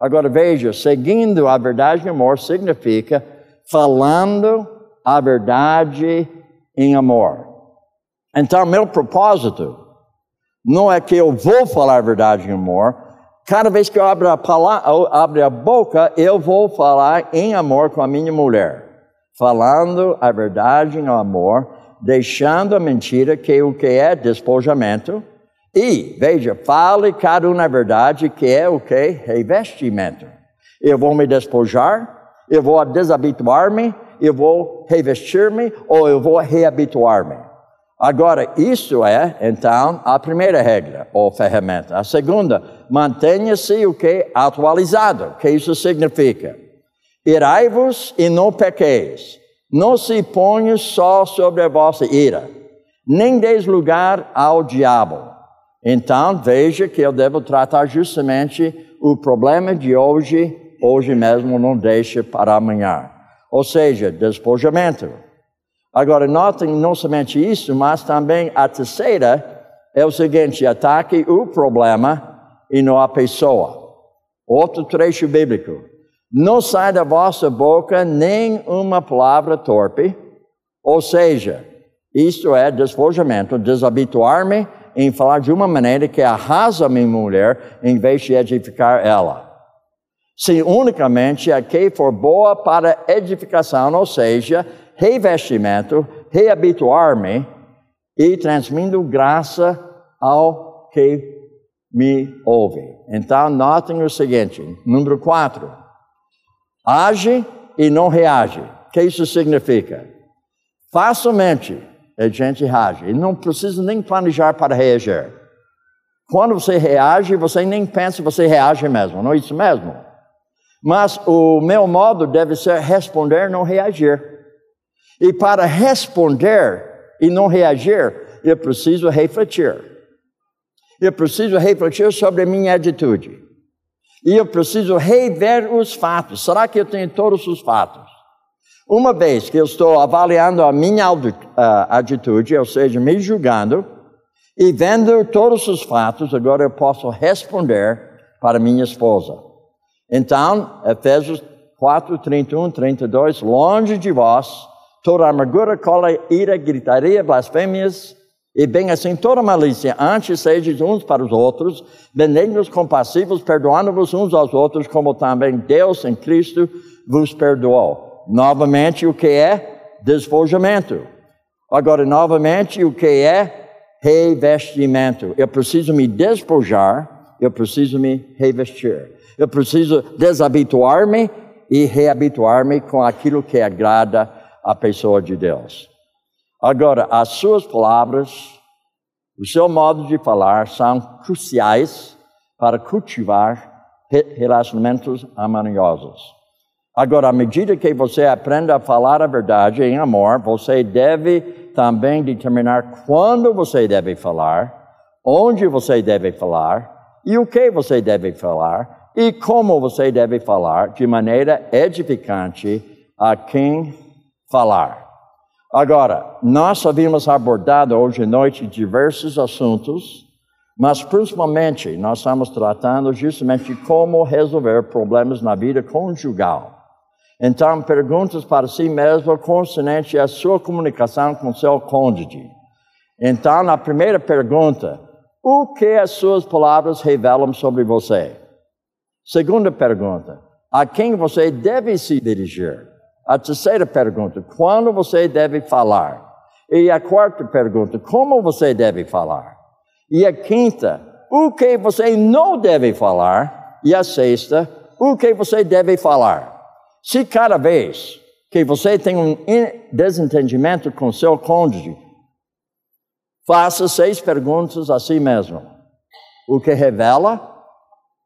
Agora veja, seguindo a verdade em amor significa falando a verdade em amor. Então, meu propósito não é que eu vou falar a verdade em amor. Cada vez que eu abro a, palavra, abro a boca, eu vou falar em amor com a minha mulher. Falando a verdade em amor deixando a mentira, que o que é despojamento, e, veja, fale cada um verdade, que é o que? Revestimento. Eu vou me despojar, eu vou desabituar-me, eu vou revestir-me, ou eu vou reabituar-me. Agora, isso é, então, a primeira regra, ou ferramenta. A segunda, mantenha-se o que? Atualizado. O que isso significa? Irai-vos e não pequeis. Não se ponha só sobre a vossa ira, nem deis lugar ao diabo. Então, veja que eu devo tratar justamente o problema de hoje, hoje mesmo, não deixe para amanhã. Ou seja, despojamento. Agora, notem não somente isso, mas também a terceira é o seguinte: ataque o problema e não a pessoa. Outro trecho bíblico. Não sai da vossa boca nem uma palavra torpe, ou seja, isto é despojamento, desabituar-me em falar de uma maneira que arrasa minha mulher em vez de edificar ela. Se unicamente a que for boa para edificação, ou seja, revestimento, reabituar-me e transmitindo graça ao que me ouve. Então, notem o seguinte: número 4 age e não reage. O que isso significa? Facilmente a gente reage. E não precisa nem planejar para reagir. Quando você reage, você nem pensa, você reage mesmo, não é isso mesmo? Mas o meu modo deve ser responder, não reagir. E para responder e não reagir, eu preciso refletir. Eu preciso refletir sobre a minha atitude. E eu preciso rever os fatos. Será que eu tenho todos os fatos? Uma vez que eu estou avaliando a minha atitude, ou seja, me julgando, e vendo todos os fatos, agora eu posso responder para minha esposa. Então, Efésios 4, 31, 32, longe de vós toda amargura, cola, ira, gritaria, blasfêmias, e bem assim toda malícia. Antes sejam uns para os outros, benignos, compassivos, perdoando-vos uns aos outros, como também Deus em Cristo vos perdoou. Novamente, o que é? Despojamento. Agora, novamente, o que é? Revestimento. Eu preciso me despojar, eu preciso me revestir. Eu preciso desabituar-me e reabituar-me com aquilo que agrada a pessoa de Deus. Agora, as suas palavras, o seu modo de falar são cruciais para cultivar relacionamentos harmoniosos. Agora, à medida que você aprende a falar a verdade em amor, você deve também determinar quando você deve falar, onde você deve falar e o que você deve falar e como você deve falar de maneira edificante a quem falar. Agora, nós havíamos abordado hoje à noite diversos assuntos, mas principalmente nós estamos tratando justamente como resolver problemas na vida conjugal. Então, perguntas para si mesmo concernente à sua comunicação com seu cônjuge. Então, na primeira pergunta, o que as suas palavras revelam sobre você? Segunda pergunta, a quem você deve se dirigir? A terceira pergunta, quando você deve falar? E a quarta pergunta, como você deve falar? E a quinta, o que você não deve falar? E a sexta, o que você deve falar? Se cada vez que você tem um desentendimento com seu cônjuge, faça seis perguntas a si mesmo. O que revela?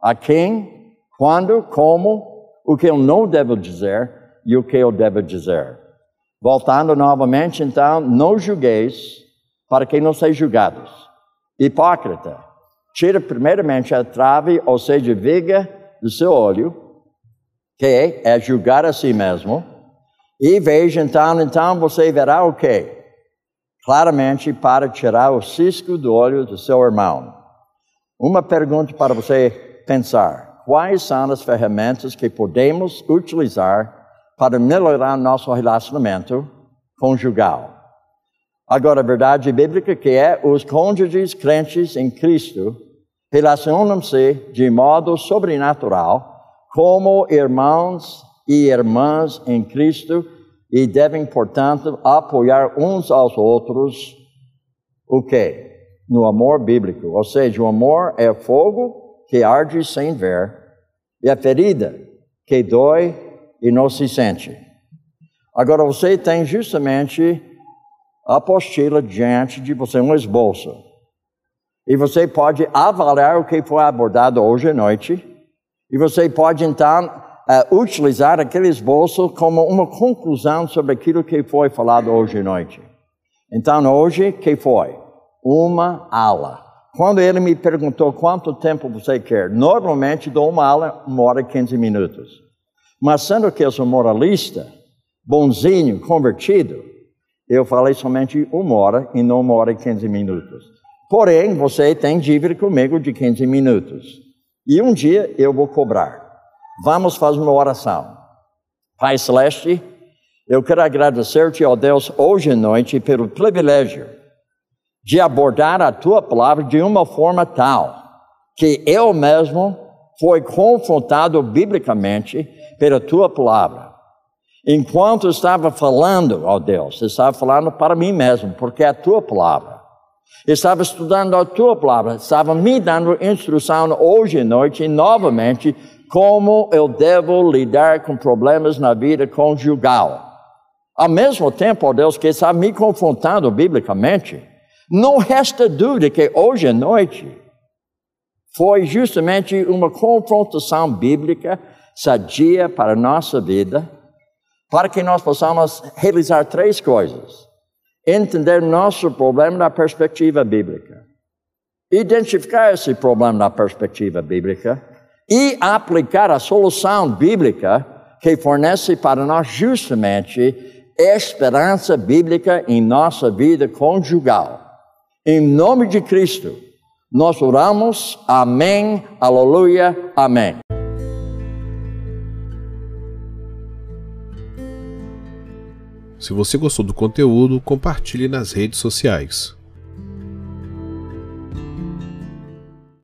A quem? Quando? Como? O que eu não devo dizer? E o que eu devo dizer. Voltando novamente, então, não julgueis para que não sejam julgados. Hipócrita, tira primeiramente a trave, ou seja, viga do seu olho, que é julgar a si mesmo, e veja então, então você verá o que? Claramente para tirar o cisco do olho do seu irmão. Uma pergunta para você pensar: quais são as ferramentas que podemos utilizar para melhorar nosso relacionamento conjugal. Agora, a verdade bíblica que é os cônjuges crentes em Cristo relacionam-se de modo sobrenatural como irmãos e irmãs em Cristo e devem, portanto, apoiar uns aos outros o quê? No amor bíblico. Ou seja, o amor é fogo que arde sem ver e a ferida que dói e não se sente. Agora você tem justamente a apostila diante de você, um esboço. E você pode avaliar o que foi abordado hoje à noite. E você pode então uh, utilizar aquele esboço como uma conclusão sobre aquilo que foi falado hoje à noite. Então hoje, que foi? Uma aula. Quando ele me perguntou quanto tempo você quer, normalmente dou uma aula, uma hora e quinze minutos. Mas sendo que eu sou moralista, bonzinho, convertido, eu falei somente uma hora e não uma hora e quinze minutos. Porém, você tem dívida comigo de 15 minutos. E um dia eu vou cobrar. Vamos fazer uma oração. Pai Celeste, eu quero agradecer-te, ó Deus, hoje à noite pelo privilégio de abordar a tua palavra de uma forma tal que eu mesmo fui confrontado biblicamente pela tua palavra. Enquanto estava falando, ó Deus, estava falando para mim mesmo, porque é a tua palavra. Estava estudando a tua palavra, estava me dando instrução hoje à noite, novamente, como eu devo lidar com problemas na vida conjugal. Ao mesmo tempo, ó Deus, que estava me confrontando biblicamente, não resta dúvida que hoje à noite foi justamente uma confrontação bíblica sadia para a nossa vida, para que nós possamos realizar três coisas: entender nosso problema da perspectiva bíblica, identificar esse problema da perspectiva bíblica e aplicar a solução bíblica que fornece para nós justamente esperança bíblica em nossa vida conjugal. Em nome de Cristo, nós oramos. Amém, aleluia, amém. Se você gostou do conteúdo, compartilhe nas redes sociais.